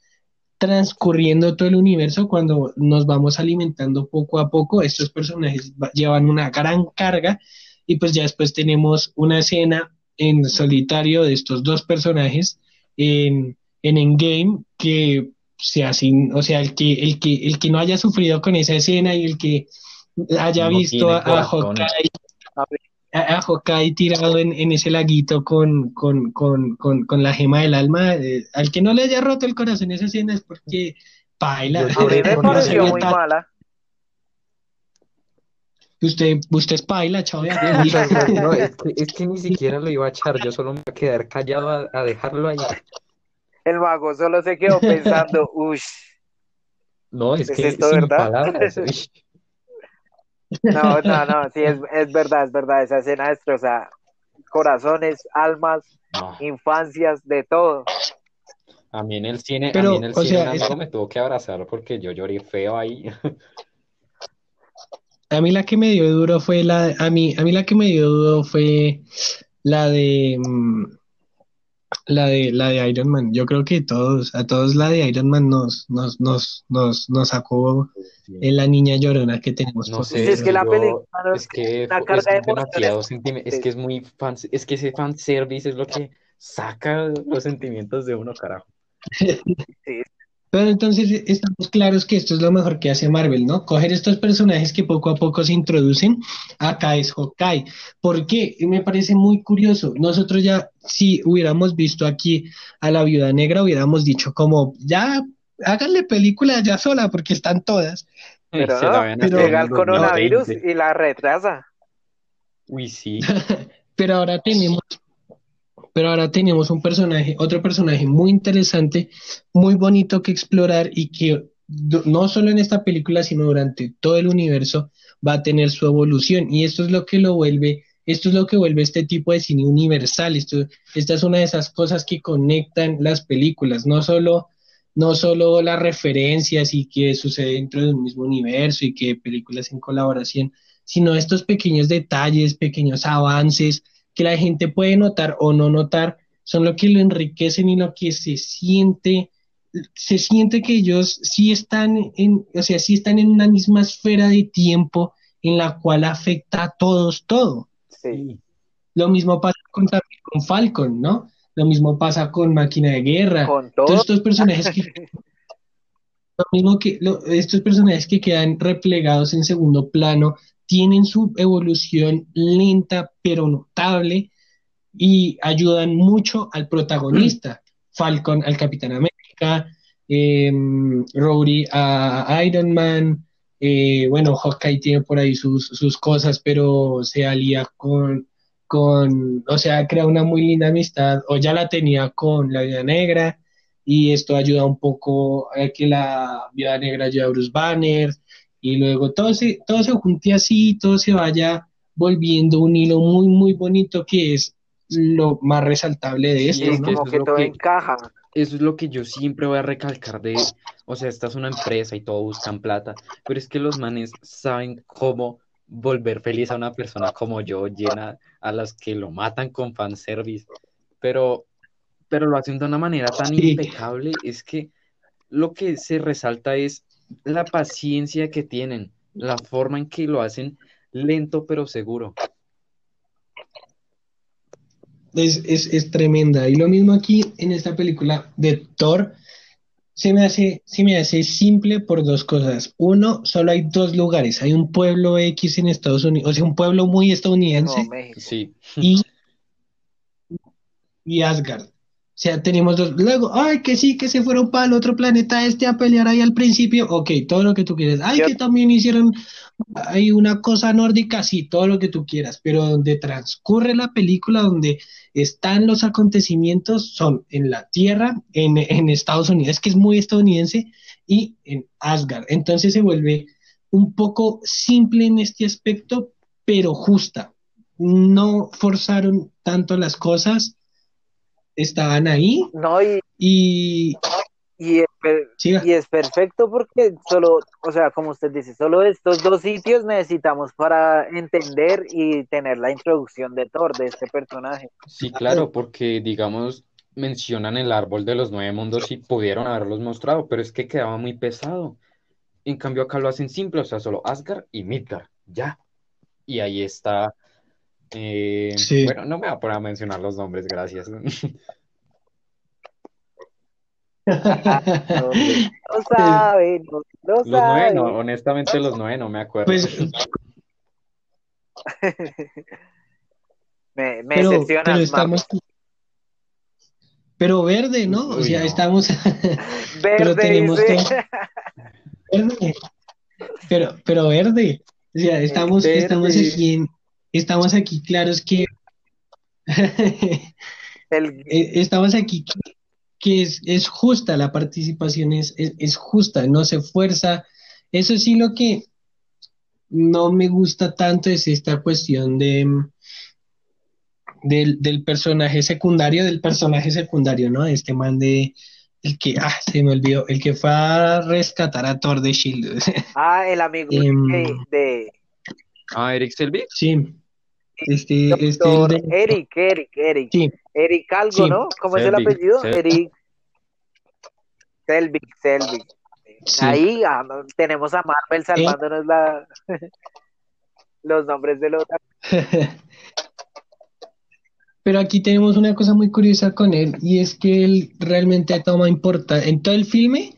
transcurriendo todo el universo, cuando nos vamos alimentando poco a poco, estos personajes va- llevan una gran carga y pues ya después tenemos una escena en solitario de estos dos personajes en, en Endgame que se hacen, o sea, el que, el que, el que no haya sufrido con esa escena y el que haya No visto a, a. Hawkeye A a, Hawkeye tirado en, en ese laguito con, con, con, con, con la gema del alma, eh, al que no le haya roto el corazón esa escena es porque paila. Yo- a mí me [laughs] pareció muy tan- mala. Usted, usted es paila, chavo. [laughs] No, es que, es que ni siquiera lo iba a echar, yo solo me iba a quedar callado a, a dejarlo ahí. El mago solo se quedó pensando, uff, No, es ¿Es que esto sin verdad? palabras. [laughs] uy. No, [laughs] no, no, sí, es, es verdad, es verdad, esa escena destroza corazones, almas, No, infancias, de todo. a mí en el cine, a Pero, mí en el o cine sea, me tuvo que abrazar porque yo lloré feo ahí. [laughs] A mí la que me dio duro fue la, a mí, a mí la que me dio duro fue la de, mm, la de, la de Iron Man. Yo creo que todos, a todos la de Iron Man nos, nos, nos, nos, nos sacó en la niña llorona que tenemos. No por sé, Sí, es que la película es que carga es de emociones. demasiado sentime- es que es muy fan, es que ese fanservice es lo que saca los sentimientos de uno, carajo. Pero entonces estamos claros que esto es lo mejor que hace Marvel, ¿no? Coger estos personajes que poco a poco se introducen, acá es Hawkeye. ¿Por qué? Me parece muy curioso. Nosotros ya, si hubiéramos visto aquí a la Viuda Negra, hubiéramos dicho como, ya, háganle película ya sola, porque están todas. Pero pero- Llega el coronavirus 2020. y la retrasa. Uy, sí. [laughs] Pero ahora tenemos, pero ahora tenemos un personaje, otro personaje muy interesante, muy bonito que explorar y que no solo en esta película, sino durante todo el universo va a tener su evolución. Y esto es lo que lo vuelve, esto es lo que vuelve este tipo de cine universal. Esto, esta es una de esas cosas que conectan las películas, no solo, no solo las referencias y que sucede dentro de un mismo universo y que películas en colaboración, sino estos pequeños detalles, pequeños avances que la gente puede notar o no notar, son lo que lo enriquecen y lo que se siente, se siente que ellos sí están en, o sea, sí están en una misma esfera de tiempo en la cual afecta a todos todo. Sí. Lo mismo pasa con, Falcon, ¿no? Lo mismo pasa con Máquina de Guerra. Con Todos todo. estos personajes que [laughs] lo mismo que lo- estos personajes que quedan replegados en segundo plano tienen su evolución lenta pero notable y ayudan mucho al protagonista. Falcon al Capitán América, eh, Rhodey a Iron Man, eh, bueno, Hawkeye tiene por ahí sus, sus cosas, pero se alía con, con, o sea, crea una muy linda amistad, o ya la tenía con la Viuda Negra, y esto ayuda un poco a que la Viuda Negra ayude a Bruce Banner, y luego todo se, todo se junte así, todo se vaya volviendo un hilo muy, muy bonito que es lo más resaltable de Sí, esto, es ¿no? que como eso es que lo todo que- encaja. Eso es lo que yo siempre voy a recalcar de, o sea, esta es una empresa y todo buscan plata, pero es que los manes saben cómo volver feliz a una persona como yo, llena a las que lo matan con fanservice, pero, pero lo hacen de una manera tan Sí. impecable, es que lo que se resalta es la paciencia que tienen, la forma en que lo hacen lento pero seguro. Es, es, es tremenda. Y lo mismo aquí en esta película de Thor, se me hace, se me hace simple por dos cosas. Uno, solo hay dos lugares. Hay un pueblo X en Estados Unidos, o sea, un pueblo muy estadounidense No, México. Sí, y, [laughs] y Asgard. O sea, tenemos dos. Luego, ay, que sí, que se fueron para el otro planeta este a pelear ahí al principio. Ok, todo lo que tú quieras. Ay, que también hicieron hay una cosa nórdica, sí, todo lo que tú quieras, pero donde transcurre la película, donde están los acontecimientos, son en la Tierra, en, en Estados Unidos, que es muy estadounidense, y en Asgard. Entonces se vuelve un poco simple en este aspecto, pero justa. No forzaron tanto las cosas, estaban ahí No, y, y... y, es per- siga. y es perfecto porque solo, o sea, como usted dice, solo estos dos sitios necesitamos para entender y tener la introducción de Thor, de este personaje. Sí, claro, porque digamos, mencionan el árbol de los nueve mundos y pudieron haberlos mostrado, pero es que quedaba muy pesado. En cambio, acá lo hacen simple, o sea, solo Asgard y Midgard, ya. Y ahí está. Eh, Sí. Bueno, no me voy a poner a mencionar los nombres, gracias. No, no [laughs] sabe, no, no Los nueve, no, honestamente, los nueve no me acuerdo. Pues, Me, me pero, pero estamos... Pero verde, ¿no? O sea, no. estamos... [laughs] Verde, tenemos dice. Verde. Pero, pero verde. O sea, estamos, Verde. estamos aquí en, estamos aquí claros que [laughs] El, [laughs] eh, estamos aquí que, que es, es justa, la participación es, es, es justa, no se fuerza. Eso sí lo que no me gusta tanto es esta cuestión de mm, del, del personaje secundario, del personaje secundario, ¿no? Este man de el que, ah, se me olvidó, el que fue a rescatar a Thor de Shield. [laughs] ah, el amigo Em, de Ah, Eric Selvig. Sí. Este, este, el doctor de- Eric, Eric, Eric. sí, Eric algo, Sí. ¿no? ¿Cómo es el apellido? Eric Selvig, Selvig. sí. Ahí ah, tenemos a Marvel salvándonos la [laughs] los nombres de los [laughs] Pero aquí tenemos una cosa muy curiosa con él y es que él realmente toma importancia. En todo el filme,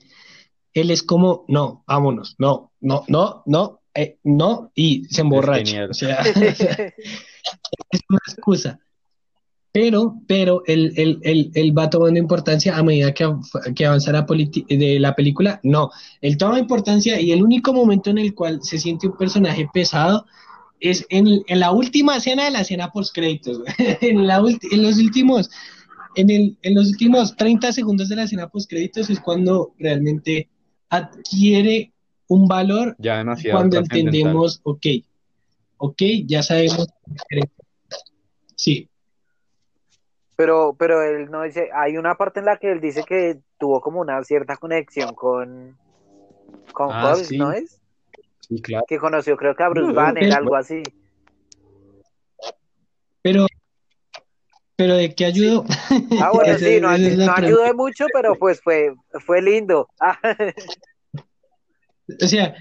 él es como, no, vámonos, no, no, no, no, eh, no, y se emborracha. genial. O sea, [laughs] es una excusa. Pero, pero él, él, él, él va tomando importancia a medida que, que avanza la, de la película. No, él toma importancia y el único momento en el cual se siente un personaje pesado es en, en la última escena de la escena post créditos. [laughs] en, la en los últimos, en, el, en los últimos 30 segundos de la escena post créditos es cuando realmente adquiere un valor Ya demasiado cuando entendemos, ok, ok, ya sabemos. Sí, Pero, pero él no dice, hay una parte en la que él dice que tuvo como una cierta conexión con, con Ah, sí. ¿no es? Sí, claro. Que conoció creo que a Bruce No, Banner, pero- algo así. pero, pero ¿de qué ayudó? Ah, bueno, [laughs] sí, no, no ayudó mucho, pero pues fue, fue lindo. Ah, [laughs] O sea,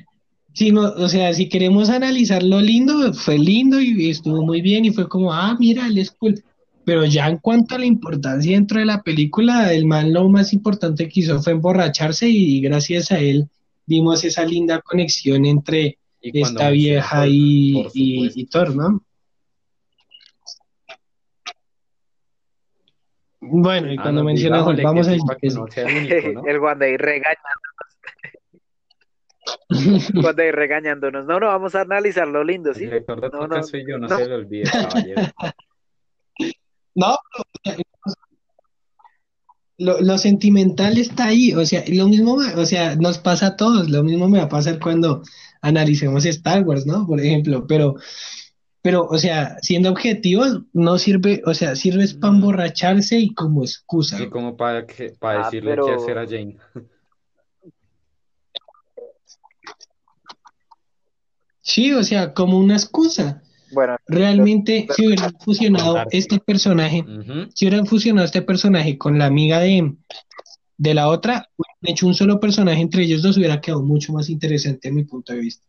si no, o sea, si queremos analizar lo lindo, fue lindo y estuvo muy bien y fue como, ah, mira, él es cool. Pero ya en cuanto a la importancia dentro de la película, el man lo más importante que hizo fue emborracharse y gracias a él vimos esa linda conexión entre esta vieja y, y, Thor, ¿no? Bueno, y Ah, cuando no, vamos a sea el único, ¿no? [laughs] el Wanda regañándonos. Wanda ahí regañándonos. No, no, vamos a analizar lo lindo, El ¿sí? director de No, no, soy yo, no, no. se le olvide, caballero. [laughs] No, lo, lo sentimental está ahí, o sea, lo mismo, o sea, nos pasa a todos, lo mismo me va a pasar cuando analicemos Star Wars, ¿no? Por ejemplo, pero, pero, o sea, siendo objetivos, no sirve, o sea, sirve para Mm. emborracharse y como excusa. Y como para que, para Ah, decirle pero- qué hacer a Jane. Sí, o sea, como una excusa. Bueno, Realmente, si hubieran fusionado este personaje, si hubieran fusionado este personaje con la amiga de, de la otra, hubieran hecho un solo personaje entre ellos dos, hubiera quedado mucho más interesante a mi punto de vista.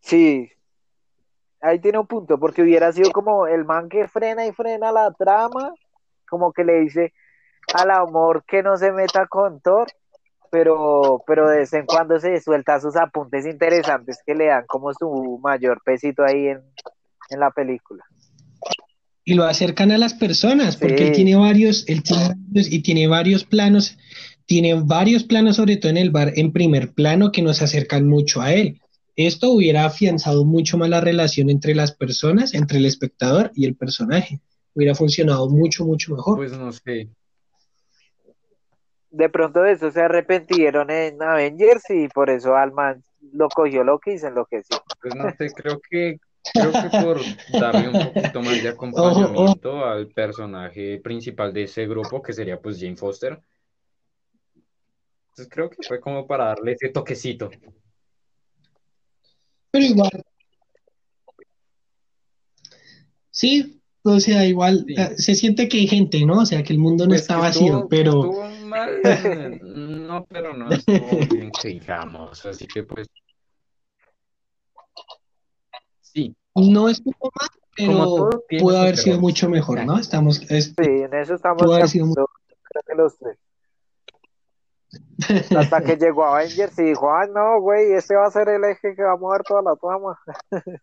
sí, ahí tiene un punto, porque hubiera sido como el man que frena y frena la trama, como que le dice al amor que no se meta con Thor, pero, pero de vez en cuando se suelta sus apuntes interesantes que le dan como su mayor pesito ahí en, en la película. Y lo acercan a las personas, porque él tiene varios, él tiene varios- y tiene varios planos, tiene varios planos, sobre todo en el bar, en primer plano, que nos acercan mucho a él. Esto hubiera afianzado mucho más la relación entre las personas, entre el espectador y el personaje. Hubiera funcionado mucho, mucho mejor. Pues no sé. De pronto de eso se arrepintieron en Avengers y por eso Alman lo cogió lo que hizo enloqueció. Pues no sé, creo que creo que por darle un poquito más de acompañamiento al personaje principal de ese grupo, que sería pues Jane Foster. Entonces creo que fue como para darle ese toquecito. Pero igual. Sí, o sea, igual Sí. eh, se siente que hay gente, ¿no? O sea, que el mundo no Pues está vacío, estuvo- pero estuvo mal, [laughs] no, pero no estuvo bien que digamos, así que pues sí, no estuvo mal, pero pudo haber sido mucho mejor, ¿no? Estamos, es- Sí, en eso estamos Pudo haber sido creo que los tres. Hasta que [laughs] llegó Avengers y dijo, ah, no, güey, este va a ser el eje que va a mover toda la trama. [laughs]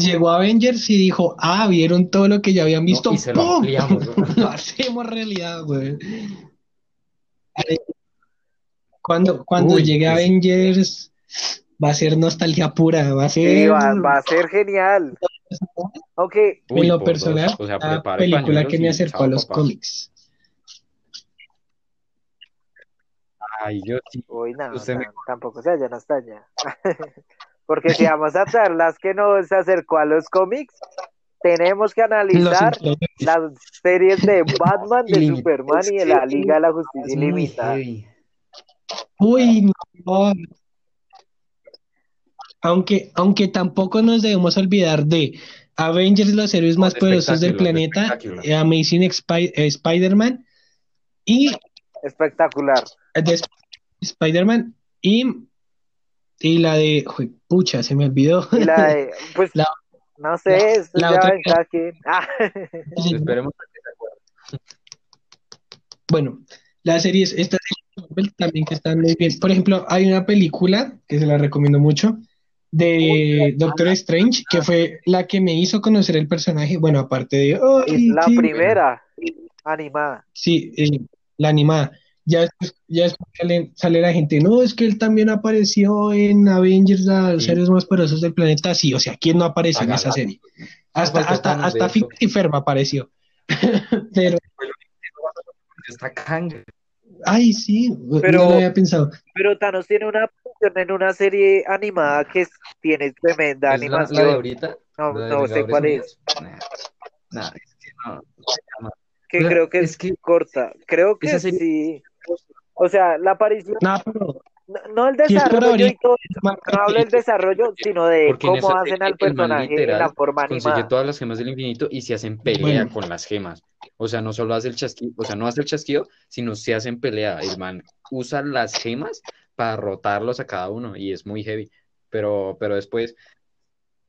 llegó Avengers y dijo, ah, vieron todo lo que ya habían visto, y se lo ¡pum! ampliamos, ¿no? Lo hacemos realidad, güey. Cuando, cuando Uy, llegue pues- Avengers, va a ser nostalgia pura, va a Sí, ser va, va a ser genial. Aunque, en lo dos. personal, O sea, la película que me acercó chao, a los papá. cómics. Ay, yo sí. uy, no, Usted me- tam- tampoco se haya nostalgia. [laughs] Porque si [laughs] vamos a traer las que nos acercó a los cómics, tenemos que analizar las series de [laughs] Batman, de. Superman y de la Liga de la Justicia Ilimitada. Uy, no. Aunque, aunque tampoco nos debemos olvidar de Avengers, los héroes más de poderosos del planeta, eh, Amazing eh, Spider-Man y Espectacular. eh, de Sp- Spider-Man y, y la de, uy, pucha, se me olvidó. Y la de, [laughs] pues, La- no sé, esto la ya cada quien. [laughs] Ah, Esperemos a que se acuerde. [laughs] Bueno, las series, estas Marvel también que están muy bien. Por ejemplo, hay una película que se la recomiendo mucho de Doctor Strange, que fue la que me hizo conocer el personaje. Bueno, aparte de. ¡ay, la sí! primera animada. Sí, eh, la animada. Ya después, ya después sale, sale la gente, no, es que él también apareció en Avengers, los Sí. seres más poderosos del planeta. Sí, o sea, ¿quién no apareció en esa serie? Hasta, hasta, hasta y Ferb apareció. [laughs] Pero, Está Kang. ay, sí, Pero- no lo había pensado. Pero Thanos tiene una función en una serie animada que es- tiene tremenda ¿Es la, la de animación. ahorita? No, ¿La de no sé cuál es. Nah, nah, es que no. se llama. Que Pero creo que es, es que corta. Creo que serie- sí. O sea, la aparición, No, pero no, no el Si es por desarrollo y ahorita, todo eso, no hablo del desarrollo, sino de cómo hacen al personaje literal la forma consigue animada. todas las gemas del infinito y se hacen pelea Bueno. con las gemas. O sea, no solo hace el chasquido, o sea, no hace el chasquido, sino se hacen pelea. El man usa las gemas para rotarlos a cada uno y es muy heavy. Pero, pero después,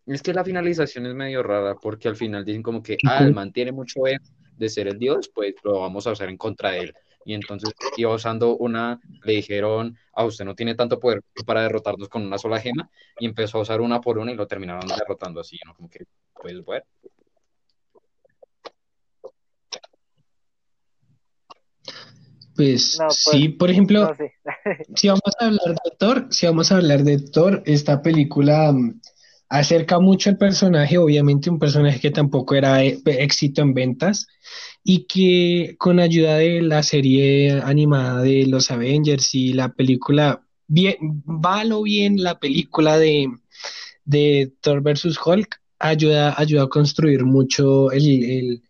es que la finalización es medio rara porque al final dicen como que, ah, el man tiene mucho ego de ser el dios, pues lo vamos a usar en contra de él. Y entonces iba usando una, le dijeron, ah, usted no tiene tanto poder para derrotarnos con una sola gema, y empezó a usar una por una y lo terminaron derrotando así, ¿no? Como que, pues bueno. pues, No, pues, sí, por ejemplo, No si vamos a hablar de Thor, si vamos a hablar de Thor, esta película, acerca mucho al personaje, obviamente un personaje que tampoco era eh, éxito en ventas y que con ayuda de la serie animada de los Avengers y la película, bien, va lo bien la película de, de Thor vs. Hulk, ayuda, ayuda a construir mucho el,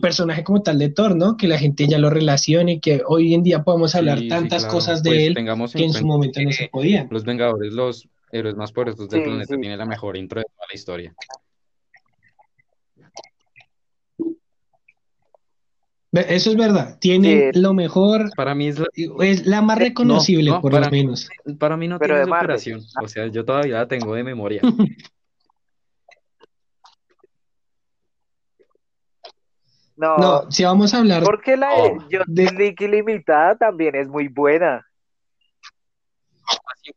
personaje como tal de Thor, ¿no? Que la gente ya lo relacione y que hoy en día podemos hablar tantas cosas de Pues él que en su momento no se podían. Los Vengadores, los héroes más poderosos del Sí, planeta, sí. tiene la mejor intro de toda la historia. Eso es verdad, tienen Sí. lo mejor, Para mí es la, es la más reconocible no, por para lo mí- menos. para mí no Pero tiene de Marvel. superación. O sea, yo todavía la tengo de memoria. No, No, si vamos a hablar porque la de. Justice de- League Ilimitada también es muy buena.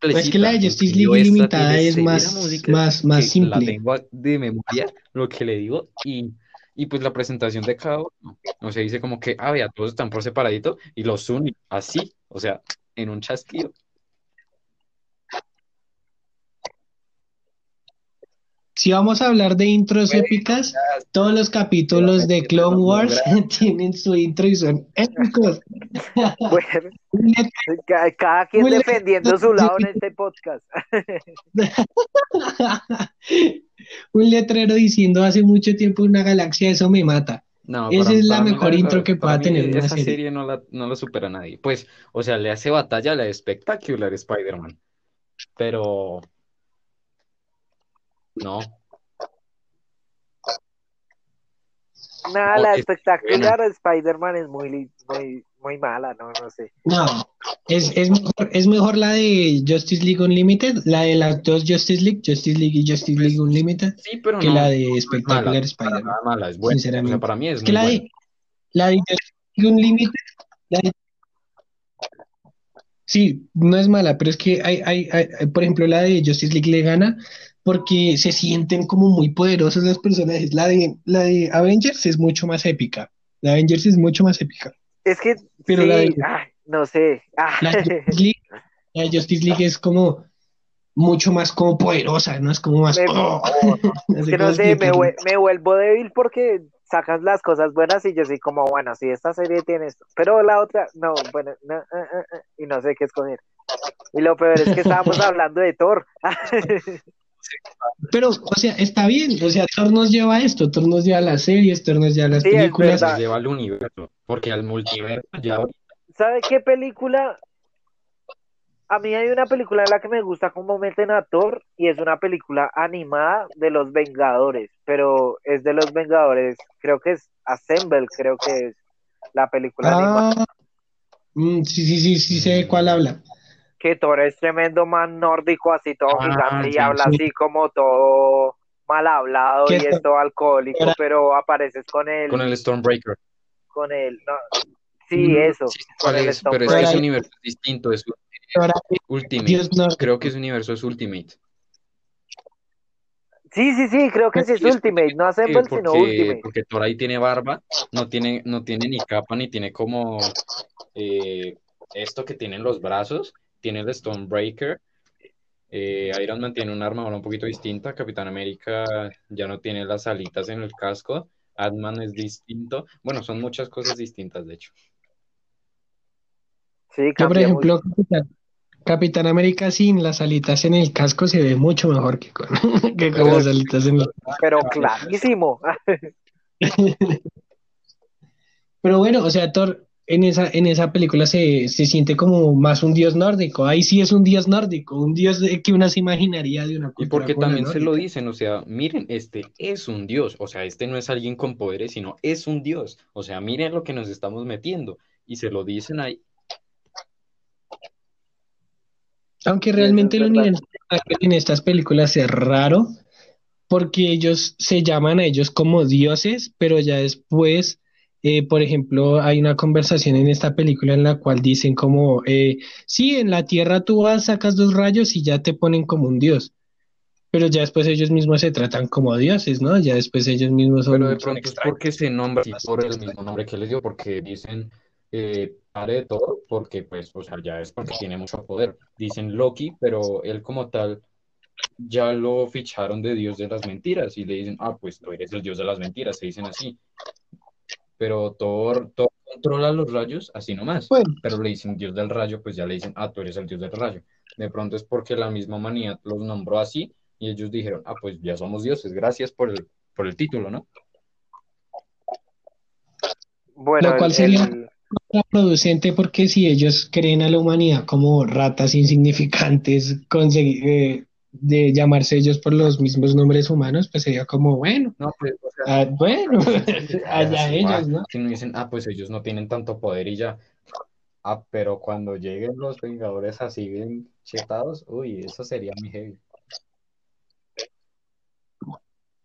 Es que la de Justice League Ilimitada es más, más, más que La simple. tengo de memoria, lo que le digo, y, y pues la presentación de cada uno. O sea, dice como que, ah, vea, todos están por separadito y los unen así, o sea, en un chasquido. Si vamos a hablar de intros épicas, todos los capítulos de Clone Wars [laughs] tienen su intro y son épicos. [laughs] Bueno, cada quien Muy defendiendo su lado en este podcast. [laughs] Un letrero diciendo hace mucho tiempo una galaxia, eso me mata. No, Esa para- es la mejor intro que pueda tener una esa serie. serie no la, no la supera nadie. Pues, o sea, le hace batalla a la de Spectacular Spider-Man. Pero, no. Nada, No, la es espectacular de Spider-Man es muy, muy, muy mala, no, no sé. No, es, es mejor, es mejor la de Justice League Unlimited, la de las dos Justice League, Justice League y Justice League Unlimited, Sí, pero que no, la de es mala, Spectacular Spider-Man. nada mala, es buena. O sea, Sinceramente. para mí es Es que muy la buena. de, la de Justice League Unlimited, la de- sí, no es mala, pero es que hay, hay, hay- por ejemplo, la de Justice League le gana porque se sienten como muy poderosos los personajes. La de, la de Avengers es mucho más épica. La de Avengers es mucho más épica. Es que Pero sí, la de- no sé. Ah, La Justice League, la Justice League es como mucho más como poderosa, ¿no? Es como más... Me- ¡oh! [laughs] No es que no sé, me, me vuelvo débil porque sacas las cosas buenas y yo soy como, bueno, sí, esta serie tiene esto, pero la otra, no, bueno, no, ah, ah, ah, y no sé qué escoger. Y lo peor es que estábamos [laughs] hablando de Thor. [laughs] Pero, o sea, está bien, o sea, Thor nos lleva a esto, Thor nos lleva a las series, Thor nos lleva a las Sí, películas. Se lleva al universo, porque al multiverso ya ¿Sabe qué película? A mí hay una película en la que me gusta cómo meten a Thor y es una película animada de los Vengadores, pero es de los Vengadores, creo que es Assemble, creo que es la película animada. Ah, mm, sí, sí, sí, sí, sé de cuál habla. Que Thor es tremendo man nórdico, así todo Ah, gigante y habla sí. así como todo mal hablado ¿Qué y es todo alcohólico, Era- pero apareces con él, con el Stormbreaker. con él, no. Sí, Mm, eso. Sí, ¿cuál con el es? Pero es que Stormbreaker. ese universo es distinto, es Ahora, Ultimate. Dios no, Creo que ese universo es Ultimate. Sí, sí, sí, creo que sí es es Ultimate, no Eh, Assemble, sino porque, Ultimate. porque Thor ahí tiene barba, no tiene, no tiene ni capa, ni tiene como eh, esto que tienen los brazos, tiene el Stormbreaker. Eh, Iron Man tiene una armadura un poquito distinta, Capitán América ya no tiene las alitas en el casco, Ant-Man es distinto. Bueno, son muchas cosas distintas, de hecho. Sí, yo, por ejemplo, Capitán, Capitán América sin las alitas en el casco se ve mucho mejor que con, [laughs] que con las alitas en el mucho, [laughs] pero clarísimo. [laughs] Pero bueno, o sea, Thor en esa, en esa película se, se siente como más un dios nórdico. Ahí sí es un dios nórdico, un dios de- que uno se imaginaría de una Y cultura porque como la también se lo dicen, o sea, miren, este es un dios, o sea, este no es alguien con poderes, sino es un dios, o sea, miren lo que nos estamos metiendo, y se lo dicen ahí. Aunque realmente el universo en estas películas es raro, porque ellos se llaman a ellos como dioses, pero ya después, eh, por ejemplo, hay una conversación en esta película en la cual dicen como, eh, sí, en la Tierra tú vas, sacas dos rayos y ya te ponen como un dios. Pero ya después ellos mismos se tratan como dioses, ¿no? Ya después ellos mismos son, Pero de pronto es porque se nombra así por el mismo nombre que les dio, porque dicen eh, padre de todo, porque pues, o sea, ya es porque tiene mucho poder. Dicen Loki, pero él como tal, ya lo ficharon de Dios de las mentiras y le dicen, ah, pues tú eres el Dios de las mentiras, se dicen así. Pero Thor, Thor controla los rayos así nomás, Bueno, pero le dicen Dios del rayo, pues ya le dicen, ah, tú eres el Dios del rayo. De pronto es porque la misma humanidad los nombró así y ellos dijeron, ah, pues ya somos dioses, gracias por el, por el título, ¿no? Bueno, Lo cual el- sería- el- contraproducente porque si ellos creen a la humanidad como ratas insignificantes, consegui- eh, de llamarse ellos por los mismos nombres humanos, pues sería como, bueno, No, pues, o sea, ah, bueno, [laughs] allá ellos, ¿no? Que no dicen, ah, pues ellos no tienen tanto poder y ya. Ah, pero cuando lleguen los Vengadores así bien chetados, uy, eso sería muy heavy.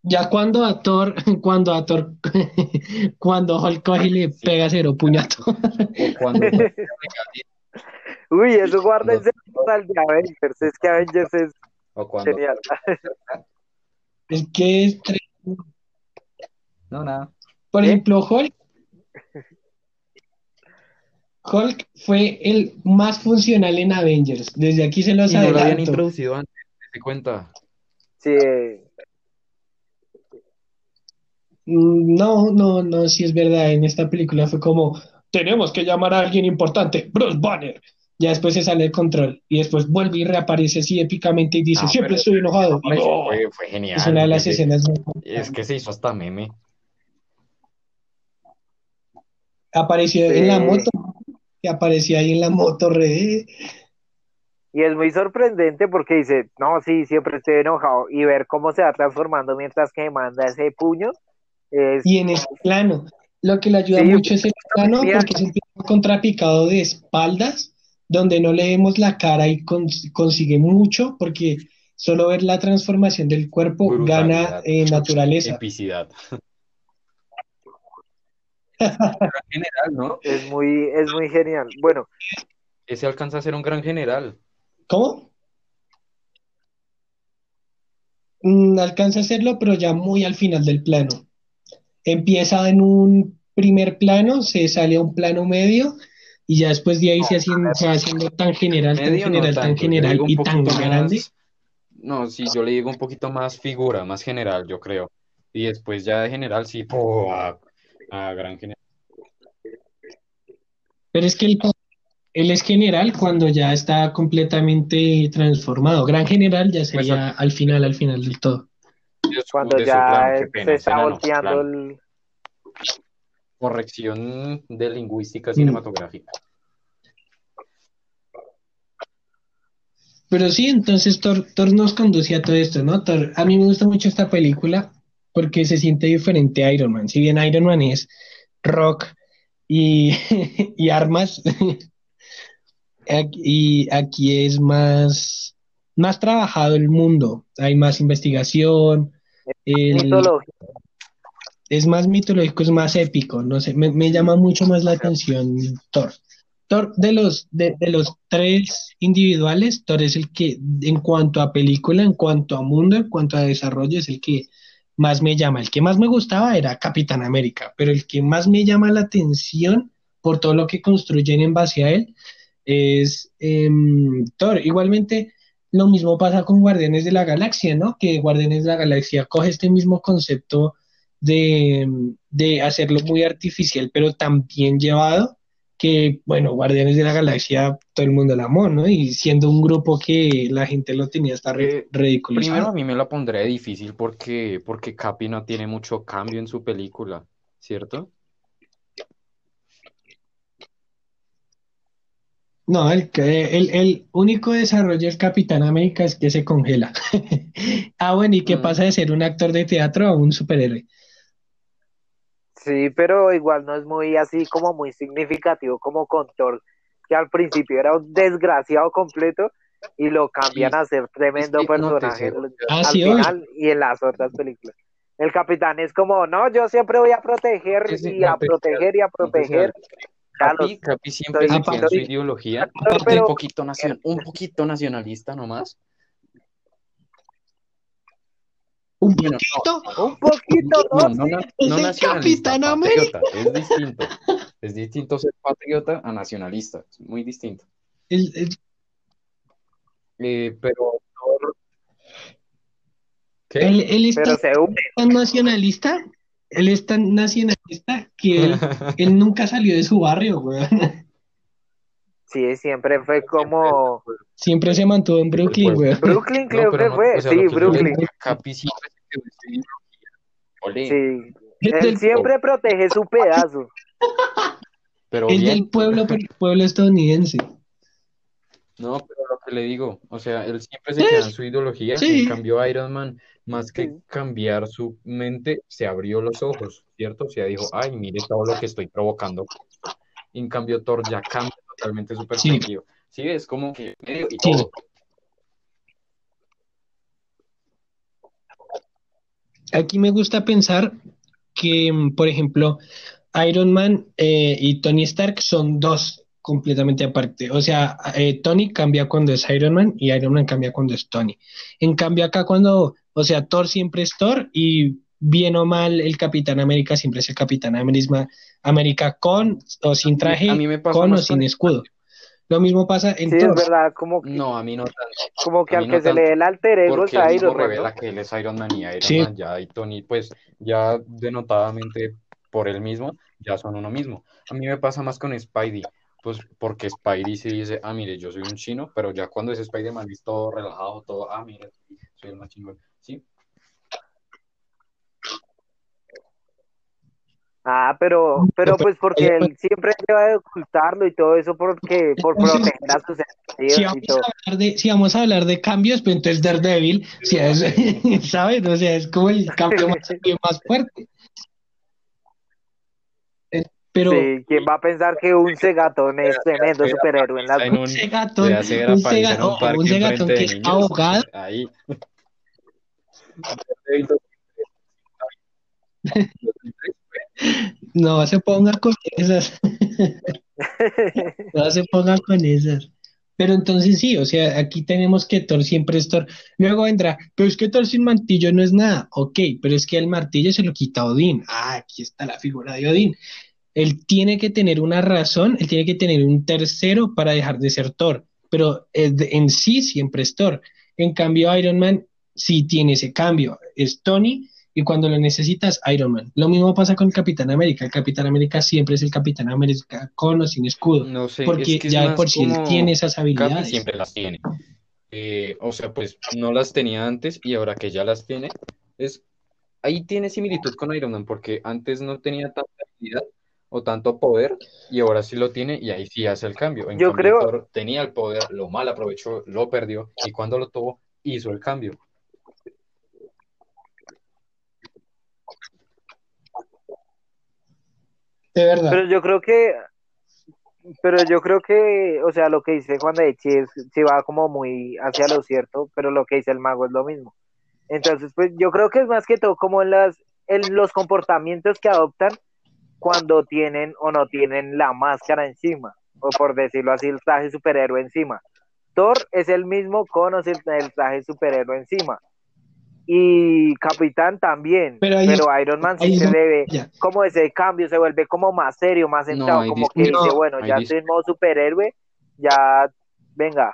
Ya cuando a Thor, [laughs] cuando a Thor, [laughs] cuando Hulk coge y le Sí. pega cero puñato. Cuando Uy, eso guárdense para el de Avengers. Es que Avengers es o cuando genial. [laughs] Es que es tre- no nada. Por ejemplo, Hulk. Hulk fue el más funcional en Avengers. Desde aquí se los Y no lo habían adelanto. introducido antes, ¿te cuenta? Sí, Mm, No, no, no, sí es verdad. En esta película fue como, tenemos que llamar a alguien importante, Bruce Banner. Ya después se sale de control y después vuelve y reaparece así épicamente y dice, No, siempre pero- estoy enojado. Fue, fue genial. Es una de las escenas. Es que se hizo hasta meme. Apareció Sí. en la moto, que aparecía ahí en la moto, re. y es muy sorprendente porque dice, no, sí, siempre estoy enojado. Y ver cómo se va transformando mientras que manda ese puño. Es, Y en ese plano, lo que le ayuda Sí, mucho es el plano porque es un plano contrapicado de espaldas, donde no le vemos la cara y cons- consigue mucho, porque solo ver la transformación del cuerpo Brutalidad. gana eh, naturaleza. Epicidad. [laughs] Gran general, ¿no? es muy, es muy genial. Bueno, Ese alcanza a ser un gran general. ¿Cómo? Mm, alcanza a hacerlo, pero ya muy al final del plano. Empieza en un primer plano, se sale a un plano medio y ya después de ahí se, haciendo, se va haciendo tan general, tan no general, tan general y tan grande. más- No, sí, yo le digo un poquito más figura, más general, yo creo. Y después ya de general, sí, a, a gran general. Pero es que él, él es general cuando ya está completamente transformado. Gran general ya sería al final, al final del todo. Cuando ya se está volteando el... Corrección de lingüística Mm. cinematográfica. Pero sí, entonces Thor, Thor nos conduce a todo esto, ¿no? Thor, a mí me gusta mucho esta película porque se siente diferente a Iron Man. Si bien Iron Man es rock y, [laughs] y armas, [laughs] y aquí es más, más trabajado el mundo. Hay más investigación, el- mitología. Es más mitológico, es más épico, no sé, me, me llama mucho más la atención Thor. Thor, de los, de, de los tres individuales, Thor es el que, en cuanto a película, en cuanto a mundo, en cuanto a desarrollo, es el que más me llama. El que más me gustaba era Capitán América, pero el que más me llama la atención por todo lo que construyen en base a él es em, Thor. Igualmente, lo mismo pasa con Guardianes de la Galaxia, ¿no? Que Guardianes de la Galaxia coge este mismo concepto de, de hacerlo muy artificial, pero tan bien llevado que, bueno, Guardianes de la Galaxia, todo el mundo el amó, ¿no? Y siendo un grupo que la gente lo tenía hasta Eh, Primero a mí me la pondré difícil porque, porque Capi no tiene mucho cambio en su película, ¿cierto? No, el, el, el único desarrollo del Capitán América es que se congela. [laughs] Ah, bueno, ¿y qué Mm. pasa de ser un actor de teatro a un superhéroe? Sí, pero igual no es muy así como muy significativo como con Thor, que al principio era un desgraciado completo y lo cambian Sí, a ser tremendo no personaje al Ah, al sí, final y en las otras películas. El capitán es como, no, yo siempre voy a proteger y no a te- proteger y a no te proteger. Capi, Capi siempre se su ideología, [laughs] un poquito, nacion- un poquito nacionalista nomás. Un Bueno, poquito. un poquito, No, ¿no? no, Es no el Capitán patriota, es distinto. Es distinto ser patriota a nacionalista, es muy distinto. El- el- Eh, pero ¿Qué? Él, él está Pero se une. tan nacionalista, él es tan nacionalista que él, [laughs] él nunca salió de su barrio, weón. Sí, siempre fue como Siempre se mantuvo en Brooklyn, Pues, weón. Brooklyn, No, creo pero que no, fue. o sea, sí, Brooklyn. Capi siempre se quedó en su ideología. Ole, Sí. Él siempre protege su pedazo. pero es bien. del pueblo, pero el pueblo estadounidense. No, pero lo que le digo, o sea, él siempre se queda en su ideología, Sí. en cambio Iron Man, más que Sí. cambiar su mente, se abrió los ojos, ¿cierto? O sea, dijo, ay, mire todo lo que estoy provocando. En cambio, Thor ya cambia totalmente su perspectiva. Sí, es como que medio y Sí. todo. Aquí me gusta pensar que, mm, por ejemplo, Iron Man eh, y Tony Stark son dos completamente aparte. O sea, eh, Tony cambia cuando es Iron Man y Iron Man cambia cuando es Tony. En cambio, acá cuando, o sea, Thor siempre es Thor y bien o mal el Capitán América siempre es el Capitán América, América con o sin traje, A mí me pasa con o sin escudo. Lo mismo pasa en Sí, es verdad, como que, No, a mí no tanto. como que al que se le dé el alter ego es Iron Man, revela ¿no? que él es Iron Man y Iron Sí. Man ya y Tony, pues ya denotadamente por él mismo, ya son uno mismo. A mí me pasa más con Spidey, pues porque Spidey sí dice, ah, mire, yo soy un chino, pero ya cuando es Spider-Man es todo relajado, todo, ah, mire, soy el más chingón. Sí, Ah, pero, pero pues porque él siempre debe de ocultarlo y todo eso porque, por Entonces, proteger a sus Si y vamos, todo. a hablar de, si vamos a hablar de cambios, pues entonces Daredevil, si es, [laughs] ¿sabes? O sea, es como el cambio más, [laughs] más fuerte. Eh, Pero Sí, ¿quién va a pensar que un cegatón es tremendo superhéroe en las en un, un segatón, hacer un, segatón enfrente que es niños, abogado, ahí. [laughs] no se ponga con esas, no se ponga con esas. Pero entonces sí, o sea, aquí tenemos que Thor siempre es Thor. Luego vendrá, pero es que Thor sin martillo no es nada. Ok, pero es que el martillo se lo quita Odín. Ah, aquí está la figura de Odín. Él tiene que tener una razón, él tiene que tener un tercero para dejar de ser Thor. Pero eh, en sí siempre es Thor. En cambio, Iron Man sí tiene ese cambio. Es Tony y cuando lo necesitas, Iron Man. Lo mismo pasa con el Capitán América. El Capitán América siempre es el Capitán América con o sin escudo. No sé, Porque es que es ya por sí él tiene esas Capi habilidades. siempre las tiene. Eh, o sea, pues no las tenía antes y ahora que ya las tiene, es ahí tiene similitud con Iron Man porque antes no tenía tanta habilidad o tanto poder y ahora sí lo tiene y ahí sí hace el cambio. En Yo cambio, creo- Thor tenía el poder, lo mal aprovechó, lo perdió y cuando lo tuvo hizo el cambio. Pero yo creo que, pero yo creo que, o sea, lo que dice Juan de Echi es, sí va como muy hacia lo cierto, pero lo que dice el mago es lo mismo. Entonces, pues yo creo que es más que todo como en las, en los comportamientos que adoptan cuando tienen o no tienen la máscara encima, o por decirlo así, el traje superhéroe encima. Thor es el mismo con o sin el traje superhéroe encima. Y Capitán también, Pero Iron Man sí se ya. como ese cambio, se vuelve como más serio, más No, centrado, hay como que no, dice, bueno, ya estoy en modo superhéroe, ya, venga,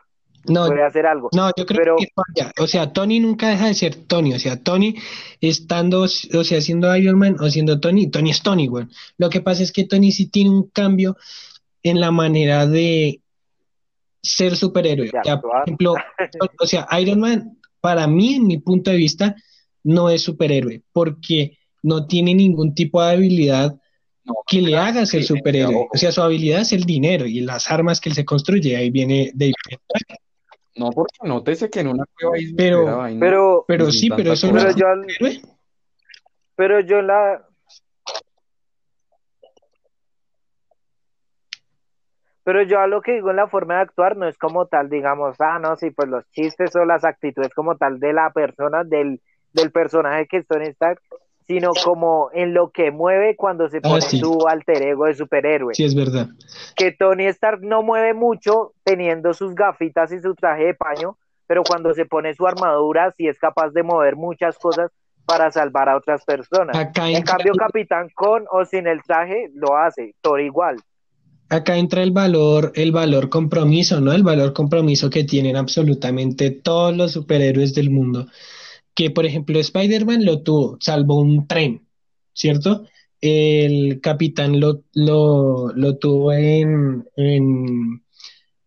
No, voy a hacer algo. no, yo creo Pero- que falla. O sea, Tony nunca deja de ser Tony. O sea, Tony estando, o sea, siendo Iron Man o siendo Tony, Tony es Tony, güey. Lo que pasa es que Tony sí tiene un cambio en la manera de ser superhéroe. De O sea, por actuar. ejemplo, [laughs] o sea, Iron Man, para mí, en mi punto de vista, no es superhéroe, porque no tiene ningún tipo de habilidad No, que le haga ser superhéroe. O sea, su habilidad es el dinero y las armas que él se construye. Ahí viene David. no, porque nótese que en una cueva ahí Pero- Pero, Pero sí, pero eso no pero es yo, superhéroe. pero yo la, pero yo a lo que digo en la forma de actuar no es como tal, digamos, ah, no, sí, pues los chistes o las actitudes como tal de la persona, del, del personaje que es Tony Stark, sino como en lo que mueve cuando se Ah, pone sí. su alter ego de superhéroe. Sí, es verdad. que Tony Stark no mueve mucho teniendo sus gafitas y su traje de paño, pero cuando se pone su armadura sí es capaz de mover muchas cosas para salvar a otras personas. Acá En entra, cambio, Capitán con o sin el traje lo hace, Thor igual. Acá entra el valor, el valor compromiso, ¿no? El valor compromiso que tienen absolutamente todos los superhéroes del mundo. que por ejemplo Spider-Man lo tuvo, salvo un tren, ¿cierto? El Capitán lo, lo, lo tuvo en, en,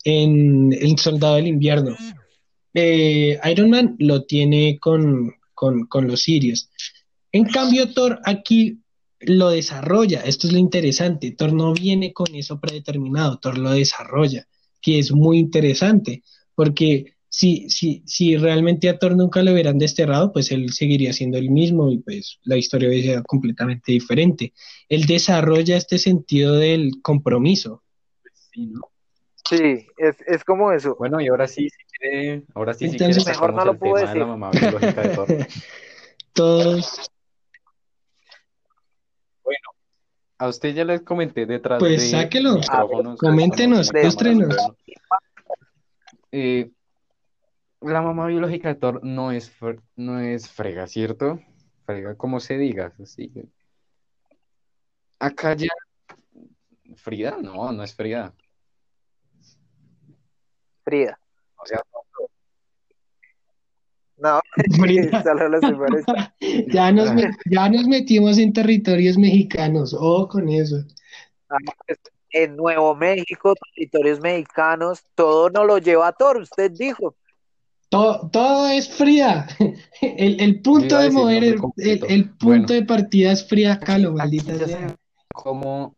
en El Soldado del Invierno. Eh, Iron Man lo tiene con, con, con los sirios. En cambio, Thor aquí lo desarrolla. Esto es lo interesante. Thor no viene con eso predeterminado, Thor lo desarrolla, que es muy interesante, porque si, si, si realmente a Thor nunca lo hubieran desterrado, pues él seguiría siendo el mismo y pues la historia hubiera sido completamente diferente. Él desarrolla este sentido del compromiso. Sí, ¿no? Sí, es, es como eso. Bueno, y ahora sí, si quiere, ahora sí, si Entonces, quiere, mejor no lo puedo tema de la decir. mamá biológica de Thor. [laughs] Todos, A usted ya les comenté detrás Pues de sáquelo. micrófonos, Coméntenos, ilústrenos. Eh, la mamá biológica de Thor no es, no es frega, ¿cierto? Frega, como se diga. así. Acá ya. Frida, no, no es Frida. Frida. O sea, No, Frida. solo los primeros. [laughs] [laughs] [laughs] ya, nos, ya nos metimos en territorios mexicanos, oh, con eso. En Nuevo México, territorios mexicanos, todo nos lo lleva a Thor, usted dijo. Todo, todo es fría. El, el punto de mover, el, el- punto Bueno. de partida es fría Kahlo, maldita sea. cómo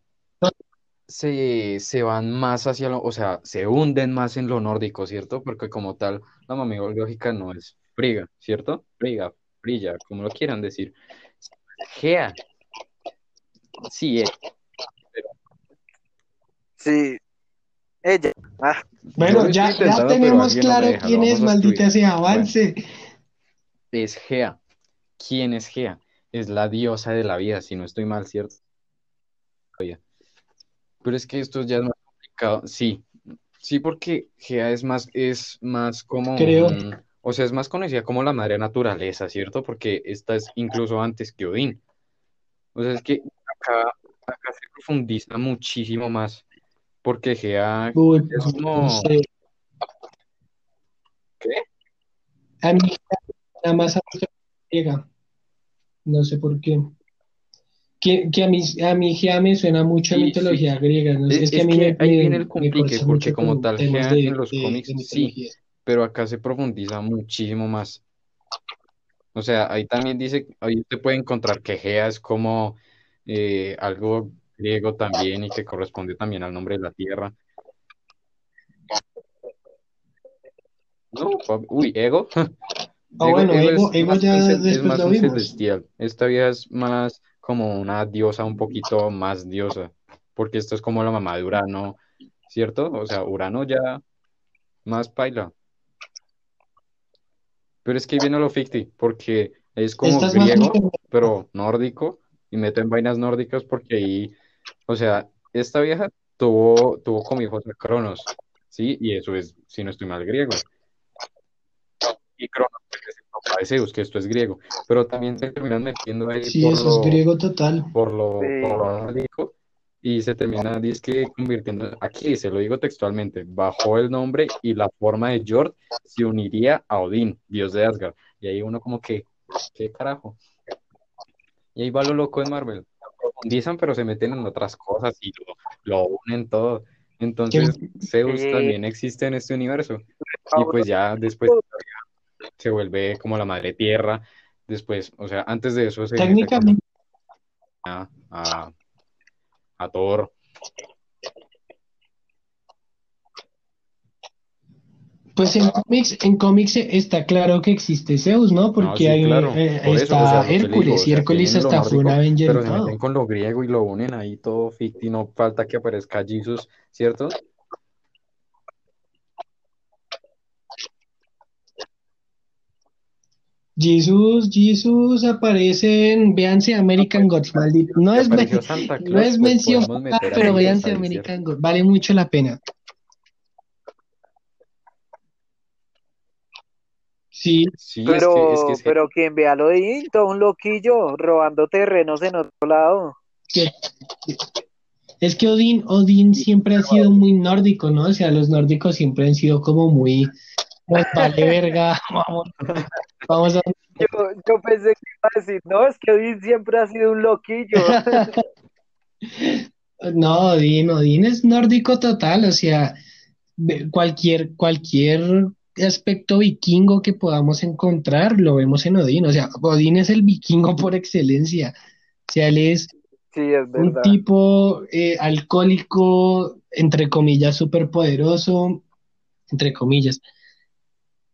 se, se van más hacia lo, o sea, se hunden más en lo nórdico, ¿cierto? Porque como tal, la mamá biológica no es friga, ¿cierto? Friga, frilla, como lo quieran decir. Gea. Sí, es. Sí. Ella. Ah, Bueno, ya, ya pero tenemos no claro deja, quién es, maldita sea, avance. es Gea. ¿Quién es Gea? Es la diosa de la vida, si no estoy mal, ¿cierto? Pero es que esto ya es más complicado. Sí, sí, porque Gea es más, es más como Creo. un- o sea, es más conocida como la madre naturaleza, ¿cierto? Porque esta es incluso antes que Odín. O sea, es que acá, acá se profundiza muchísimo más. Porque Gea Uy, es como- no sé. ¿Qué? A mí nada más a griega. No sé por qué. Que, que a mí, a mí Gea me suena mucho a Sí, mitología griega. ¿no? Es- Es, que a mí que me, ahí viene el complique, porque como tal, Gea de, en los de- cómics, de sí. Pero acá se profundiza muchísimo más. O sea, ahí también dice, ahí usted puede encontrar que Gea es como eh, algo griego también y que corresponde también al nombre de la tierra. No, uy, ego. [laughs] Ah, bueno, Ego- es Ego más ya es más un celestial. Esta vieja es más como una diosa, un poquito más diosa, porque esto es como la mamá de Urano, ¿cierto? O sea, Urano ya más paila. Pero es que ahí viene lo ficti, porque es como más griego, pero nórdico, y meto en vainas nórdicas porque ahí, o sea, esta vieja tuvo, tuvo como hijos a Cronos, ¿sí? Y eso es, si no estoy mal, griego. Y Cronos pues, es el papá de Zeus, que esto es griego, pero también se terminan metiendo ahí Sí, por eso es lo, griego total. por lo, Sí. por lo nórdico, y se termina dizque convirtiendo, aquí se lo digo textualmente, bajo el nombre y la forma de Jord se uniría a Odín, dios de Asgard. Y ahí uno como que, ¿qué carajo? Y ahí va lo loco de Marvel. Profundizan, pero se meten en otras cosas y lo, lo unen todo. Entonces, Zeus también existe en este universo. Y pues ya después se vuelve como la madre tierra. Después, o sea, antes de eso se Técnicamente, a, a, a Thor. pues en cómics, en cómics está claro que existe Zeus, ¿no? Porque sí, hay, claro, eh, por eso, está o sea, Hércules, digo, o y Hércules hasta fue un Avenger pero se meten con lo griego y lo unen ahí todo ficti, no falta que aparezca Jesus, ¿cierto? Jesus, Jesus aparece en, véanse American Gods, maldito. No es, no es pues mención, pero véanse American Gods, vale mucho la pena. Sí, Sí, Pero, es que, es que, pero quien vea lo de todo un loquillo robando terrenos en otro lado. es que Odín, Odín siempre ha sido muy nórdico, ¿no? O sea, los nórdicos siempre han sido como muy, pues vale verga, [laughs] vamos. Vamos a... Yo, yo pensé que iba a decir, no, es que Odín siempre ha sido un loquillo. [laughs] No, Odín, Odín es nórdico total, o sea, cualquier, cualquier aspecto vikingo que podamos encontrar, lo vemos en Odín, o sea, Odín es el vikingo por excelencia, o sea, él es Sí, es un tipo eh, alcohólico, entre comillas, súper poderoso, entre comillas,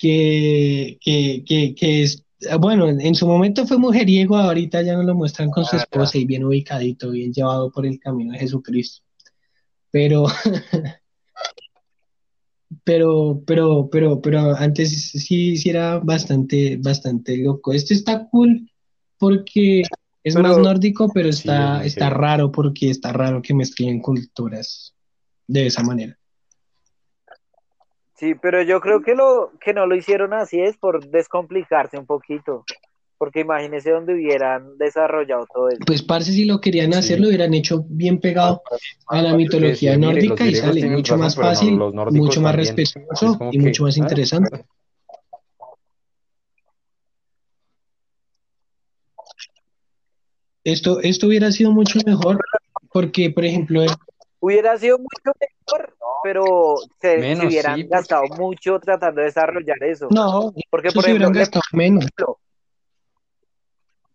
que, que, que, que es, bueno, en, en su momento fue mujeriego, ahorita ya nos lo muestran con su Ah, ya. esposa y bien ubicadito, bien llevado por el camino de Jesucristo. Pero, [laughs] pero, pero, pero, pero antes sí, sí era bastante, bastante loco. Este está cool porque es más Pero- nórdico, pero Sí, está, es muy está raro porque está raro que mezclen culturas de esa manera. Sí, pero yo creo que lo que no lo hicieron así es por descomplicarse un poquito. Porque imagínese donde hubieran desarrollado todo eso. Pues, parce, si lo querían Sí. hacer, lo hubieran hecho bien pegado a la Porque mitología nórdica y sale mucho razón, más no, fácil, mucho más también. respetuoso y que, mucho más interesante. Esto, esto hubiera sido mucho mejor porque, por ejemplo, el- Hubiera sido mucho mejor, pero se, Menos, se hubieran sí, porque- gastado mucho tratando de desarrollar eso. no, Porque, por ejemplo, le gastado menos.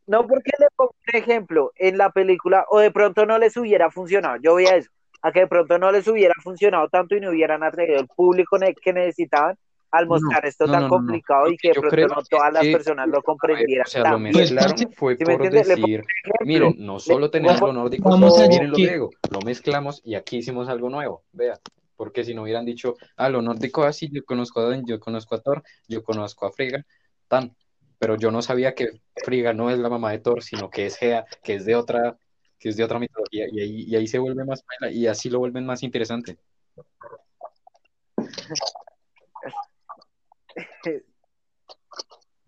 No porque le pongo un ejemplo en la película o de pronto no les hubiera funcionado. Yo voy a eso, a que de pronto no les hubiera funcionado tanto y no hubieran atraído el público que necesitaban al No, mostrar esto no, tan no, no, no. complicado y que de pronto no todas las que- personas lo comprendieran o sea, lo bien. Mezclaron fue ¿sí me por decir, miren, no solo tenemos lo nórdico, miren lo griego, lo mezclamos y aquí hicimos algo nuevo, vea, porque si no hubieran dicho, ah, lo nórdico así, yo conozco a Odín, yo conozco a Thor, yo conozco a Frigga, tan, pero yo no sabía que Frigga no es la mamá de Thor, sino que es Hea, que es de otra, que es de otra mitología, y ahí, y ahí se vuelve más y así lo vuelven más interesante.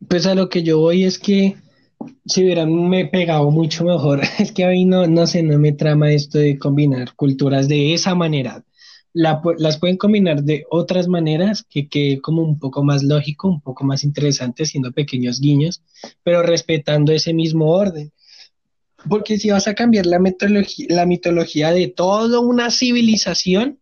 Pues a lo que yo voy es que si hubieran me pegado mucho mejor. [laughs] Es que a mí no, no sé, no me trama esto de combinar culturas de esa manera. Las pueden combinar de otras maneras que quede como un poco más lógico, un poco más interesante, haciendo pequeños guiños, pero respetando ese mismo orden. Porque si vas a cambiar la la mitología de toda una civilización,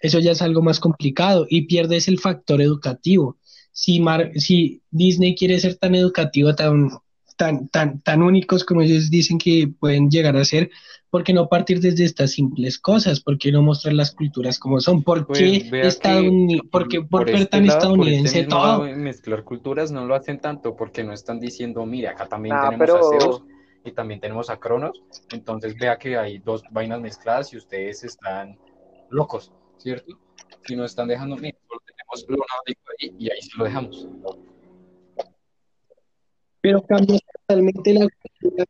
eso ya es algo más complicado y pierdes el factor educativo. Si, Mar- si Disney quiere ser tan educativo, tan, tan, tan, tan únicos como ellos dicen que pueden llegar a ser, ¿por qué no partir desde estas simples cosas? ¿Por qué no mostrar las culturas como son? ¿Por Pues qué vea que estadouni- por qué por ver este tan lado, por este estadounidense mismo todo? lado, mezclar culturas no lo hacen tanto porque no están diciendo, mire, acá también Ah, tenemos a pero- Zeus y también tenemos a Cronos, entonces vea que hay dos vainas mezcladas y ustedes están locos, ¿cierto? Si no están dejando, mire, solo tenemos lo nórdico ahí y ahí se lo dejamos. Pero cambias totalmente la cultura.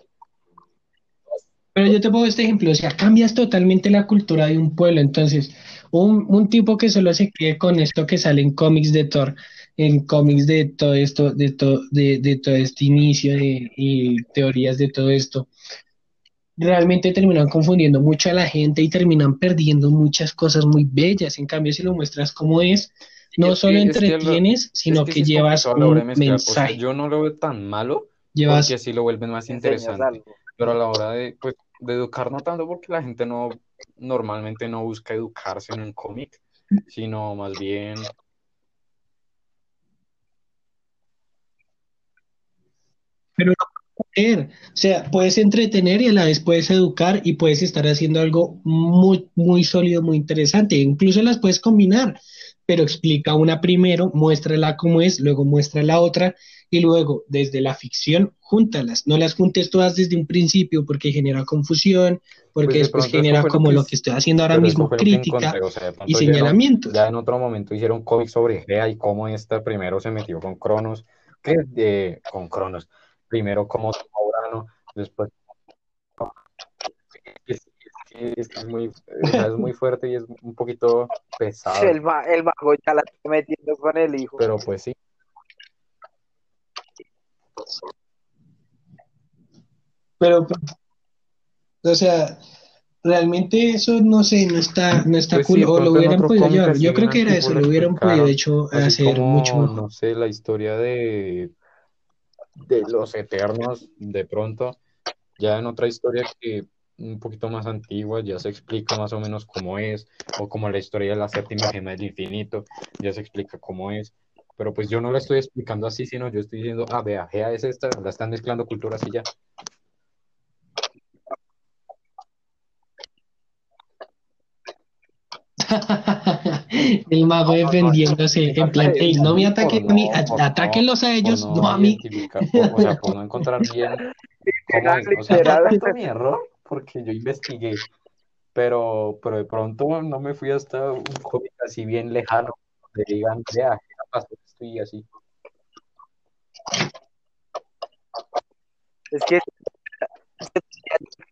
Pero yo te pongo este ejemplo, o sea, cambias totalmente la cultura de un pueblo. Entonces, un, un tipo que solo se quede con esto que sale en cómics de Thor, en cómics de todo esto, de todo, de, de todo este inicio de, y teorías de todo esto, realmente terminan confundiendo mucho a la gente y terminan perdiendo muchas cosas muy bellas. En cambio, si lo muestras como es, no es solo que- es que lo- entretienes, sino Es que, es llevas un mezclar, o sea, mensaje. yo no lo veo tan malo Llevas porque así lo vuelven más interesante. Pero a la hora de, pues, de educar, no tanto porque la gente no, normalmente no busca educarse en un cómic, sino más bien, Pero no entretener. O sea, puedes entretener y a la vez puedes educar y puedes estar haciendo algo muy, muy sólido, muy interesante. Incluso las puedes combinar, pero explica una primero, muéstrala como es, luego muestra la otra y luego desde la ficción, júntalas. No las juntes todas desde un principio porque genera confusión, porque Pues de después genera lo como lo que estoy haciendo ahora mismo, crítica o sea, y hicieron- señalamientos. ya en otro momento hicieron cómics sobre Gea y cómo esta primero se metió con Cronos, que eh, con Cronos, primero como Urano, después es, es- es- es muy, o sea, es muy fuerte y es un poquito pesado, El, ma- el mago ya la está metiendo con el hijo. pero pues sí. Pero, o sea, realmente eso no sé, no está, no está Pues cool, sí, o lo hubieran podido llevar. Yo creo que era eso, lo hubieran podido hecho hacer como, mucho mejor. no sé, la historia de, de los Eternos, de pronto, ya en otra historia que un poquito más antigua, ya se explica más o menos cómo es, o como la historia de la séptima gema del infinito, ya se explica cómo es, pero pues yo no la estoy explicando así, sino yo estoy diciendo, ah, vea, Gea es esta, la están mezclando culturas y ya. [laughs] El mago defendiéndose, en plan, "Ey, no me ataquen a mí, atáquenlos a ellos, no a mí. o sea, por no encontrar bien [laughs] cómo es. O sea, tanto mi error, porque yo investigué, pero, pero de pronto no me fui hasta un cómic así bien lejano, donde digan, vea, ¿qué pasó esto y así. Es que,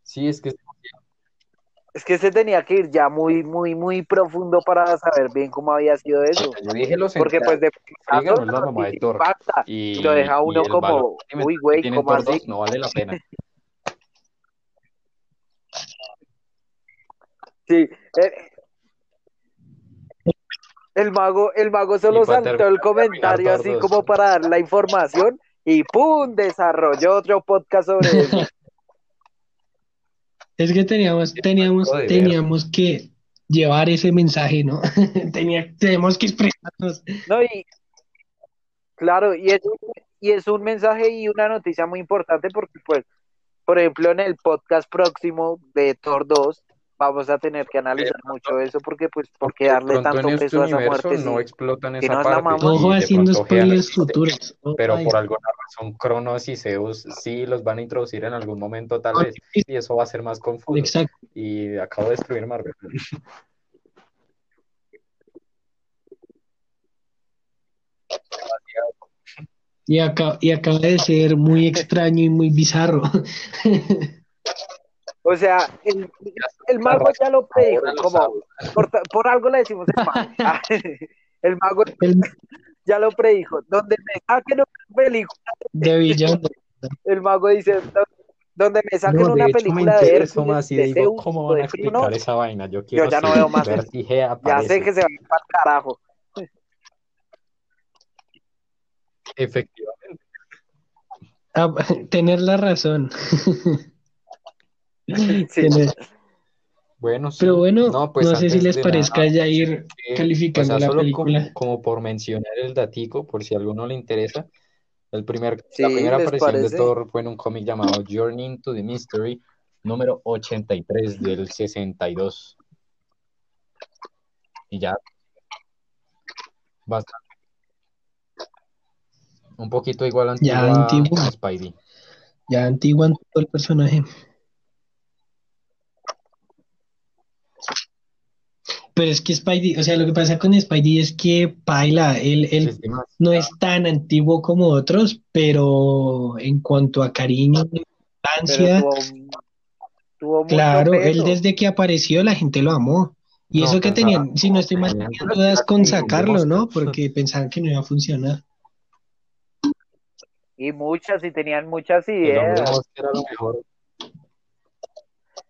Sí, es que es que se tenía que ir ya muy, muy, muy profundo para saber bien cómo había sido eso. yo dije los Porque pues de Frigga no es la mamá de Thor. y, y lo deja uno como, uy, güey, tiene ¿cómo Thor así? 2 no vale la pena. [laughs] Sí. eh, El mago, el mago solo saltó el comentario así todos. como para dar la información y ¡pum! desarrolló otro podcast sobre eso. [laughs] Es que teníamos, teníamos, teníamos que llevar ese mensaje, ¿no? [laughs] Tenía, tenemos que expresarnos. No, y claro, y es, un- y es un mensaje y una noticia muy importante porque, pues, por ejemplo, en el podcast próximo de Thor 2 vamos a tener que analizar mucho eso porque, pues, ¿por qué De darle tanto en este peso a esa muerte? no si- explotan si esa nos parte. Ojo de haciendo spoilers futuros. Pero por alguna razón Cronos y Zeus sí los van a introducir en algún momento tal vez. Y eso va a ser más confuso. Exacto. Y acabo de destruir Marvel. Y, acá, y acaba de ser muy extraño y muy bizarro. [laughs] O sea, el, el mago ya lo predijo, como por, por algo le decimos el mago. [laughs] Ah, [laughs] El mago El ya lo predijo. Donde me saquen una película, de villano. [laughs] el mago dice, "Do- donde me saquen No, una película de Hércules, más y de digo, Zeus, ¿cómo van a explicar esa vaina? Yo quiero ya no veo más eso. ya sé que se va a ir para el carajo. Efectivamente. Ah, tener la razón. [laughs] Sí. Bueno, sí. Pero bueno, No, pues no sé si les parezca nada, ya ir que, calificando o sea, la solo película. Como, como por mencionar el datico, por si a alguno le interesa, el primer, Sí, la primera ¿les aparición de? Thor fue en un cómic llamado Journey into the Mystery, número 83 del 62. Y ya. Bastante. Un poquito igual Ya antigua antiguo. a Spidey. Ya antiguan todo el personaje. Pero es que Spidey, o sea, lo que pasa con Spidey es que Paila, él, él Es no es tan antiguo como otros, pero en cuanto a cariño, infancia, tuvo, tuvo mucho claro, él desde que apareció la gente lo amó. Y No, eso que tenían, si no estoy mal, tenían dudas con sacarlo, ¿no? Porque pensaban que no iba a funcionar. Y muchas, y tenían muchas hombre ideas. mosca era lo mejor.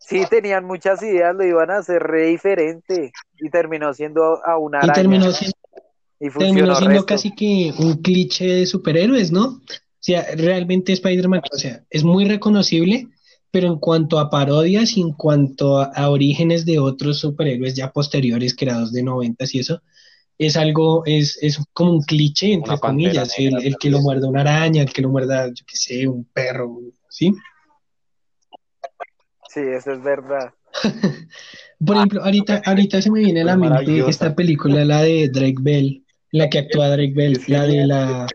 Sí, tenían muchas ideas, lo iban a hacer re diferente. Y terminó siendo a una Y terminó siendo Y terminó funcionó siendo resto. casi que un cliché de superhéroes, ¿no? O sea, realmente Spider-Man, o sea, es muy reconocible, pero en cuanto a parodias y en cuanto a, a orígenes de otros superhéroes ya posteriores, creados de noventas y eso, es algo, es, es como un cliché, entre Una comillas, el, negra, el que lo muerda una araña, el que lo muerda, yo qué sé, un perro, ¿sí? Sí, eso es verdad. [laughs] Por ejemplo, ahorita, ahorita se me viene a la mente esta película, la de Drake Bell, la que actúa Drake Bell, la de la...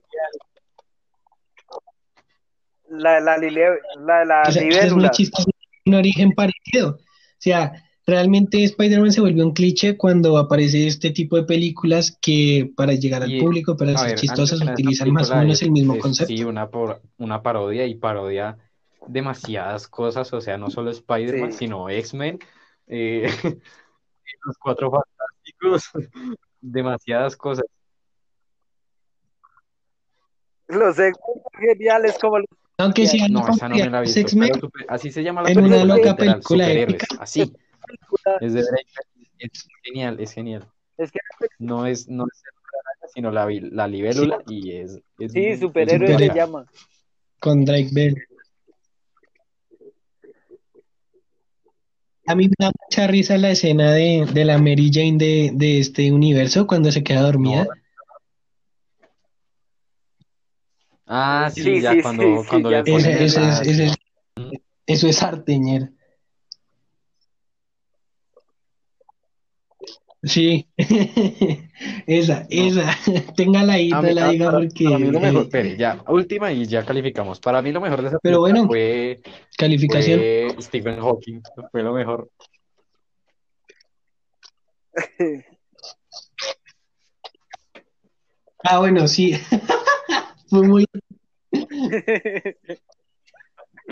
La, la, la, la O sea, es muy chistoso, un origen parecido. O sea, realmente Spider-Man se volvió un cliché cuando aparece este tipo de películas que para llegar al Y, público, para ser ver, chistosas, utilizan más o menos el mismo es, concepto. Sí, una, por, una parodia y parodia demasiadas cosas, o sea, no solo Spider-Man, Sí. sino X-Men, eh, [laughs] los Cuatro Fantásticos, [laughs] demasiadas cosas. Los X geniales como los Aunque si No, esa no me la X-Men, pero super- así se llama la en una película, loca película épica. así, es de Drake, es genial, es genial. Es que No es, no es el Hombre Araña, sino la, vi- la libélula y es, es sí, Superhéroe. se llama. con Drake Bell. A mí me da mucha risa la escena de, de la Mary Jane de, de este universo cuando se queda dormida. Ah, sí, Sí, ya sí, cuando, sí, cuando le ponen eso es arteñer. Sí, [laughs] esa, esa, [laughs] téngala ahí, mí, la diga porque para mí lo mejor, eh, espere, ya, última y ya calificamos. Para mí lo mejor de esa Pero bueno, fue, calificación. fue Stephen Hawking, fue lo mejor. Ah, bueno, sí. [laughs] Fue muy,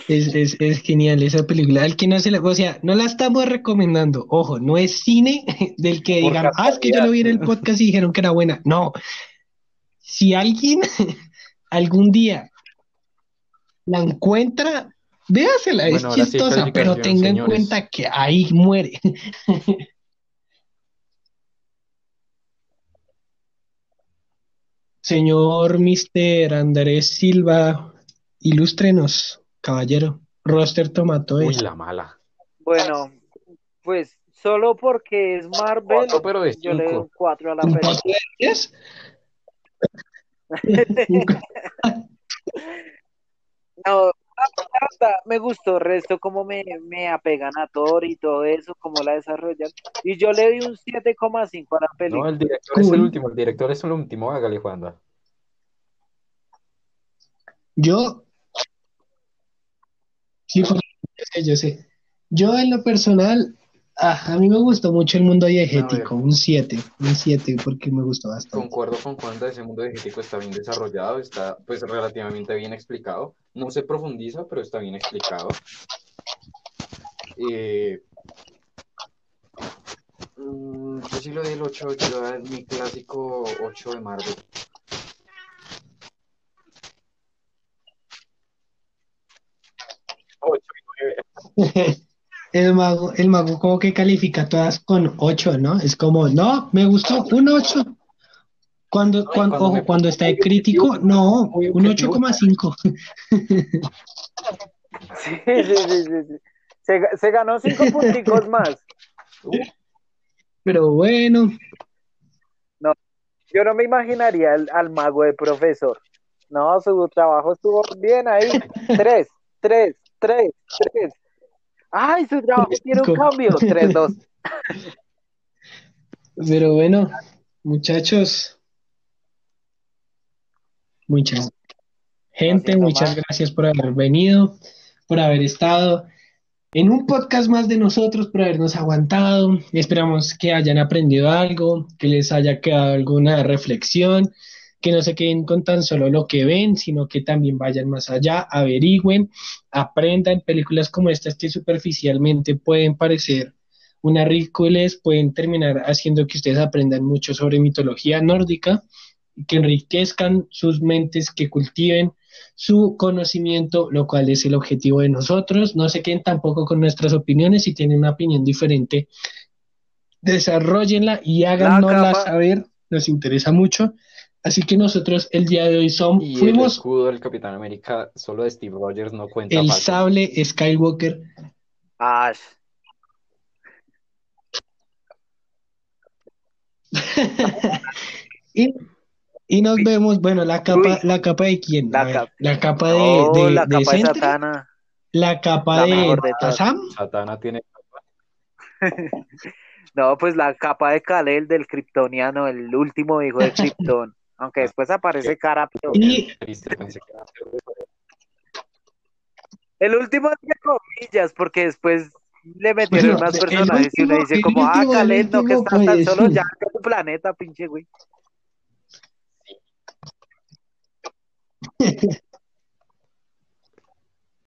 es, es, es genial esa película. Al que no se la, o sea, no la estamos recomendando. Ojo, no es cine [laughs] del que Por digan, ah, es que yo lo vi en el podcast y dijeron que era buena. No. Si alguien [laughs] algún día la encuentra, véasela, es Bueno, sí, chistosa, pero tenga en cuenta que ahí muere. [laughs] Señor Mr. Andrés Silva, ilústrenos, caballero. Roster Tomato Uy, la mala. Bueno, pues solo porque es Marvel, Cuatro, pero de yo le doy un cinco. 4 a la ¿Un película. cuatro de diez? [laughs] No, la verdad, me gustó el resto, como me, me apegan a Thor y todo eso, como la desarrollan. Y yo le doy un 7,5 a la No, película. el director es el último, el director es el último, hágale, Juanda. Yo, sí, porque yo sé, yo sé. Yo en lo personal, ah, a mí me gustó mucho el mundo diegético, un 7, un 7 porque me gustó bastante. Concuerdo con Juanda, ese mundo diegético está bien desarrollado, está pues relativamente bien explicado. No se profundiza, pero está bien explicado. Eh, mm, yo sí lo di el 8, yo mi clásico 8 de Marvel. Ocho y nueve. [laughs] El mago, el mago como que califica todas con 8, ¿no? Es como, no, me gustó un 8. Cuando, cuando, cuando ojo, cuando está de crítico, no, un objetivo, 8,5. [laughs] Sí, sí, sí, sí, sí. Se, se ganó 5 punticos más. Pero bueno, Yo no me imaginaría al, al mago de profesor. No, su trabajo estuvo bien ahí. 3, 3, 3, 3. Ay, su trabajo tiene un cambio. 3, 2. [laughs] pero bueno, muchachos, muchas gente, muchas gracias por haber venido, por haber estado en un podcast más de nosotros, por habernos aguantado. Esperamos que hayan aprendido algo, que les haya quedado alguna reflexión, que no se queden con tan solo lo que ven, sino que también vayan más allá, averigüen, aprendan películas como estas que superficialmente pueden parecer unas ridículas, pueden terminar haciendo que ustedes aprendan mucho sobre mitología nórdica, que enriquezcan sus mentes, que cultiven su conocimiento, lo cual es el objetivo de nosotros. No se queden tampoco con nuestras opiniones. Si tienen una opinión diferente, desarrollenla y háganosla saber. Nos interesa mucho. Así que nosotros el día de hoy son, Y el fuimos escudo del Capitán América solo de Steve Rogers no cuenta el Falcon. sable Skywalker. Ash. [laughs] y, y nos vemos, bueno, la capa, Uy. la capa de quién? La ver, capa. la capa de, No, de, la de capa de Satana. la capa La de de. Shazam. Satana tiene [laughs] No, pues la capa de Kal-El del Kryptoniano, el último hijo de [laughs] Krypton. Aunque después aparece Carapio. Y... El último entre comillas, porque después le metieron bueno, más personajes y le dice como, ah, Calendo, que está tan solo ya en tu planeta, pinche güey. [laughs] [laughs]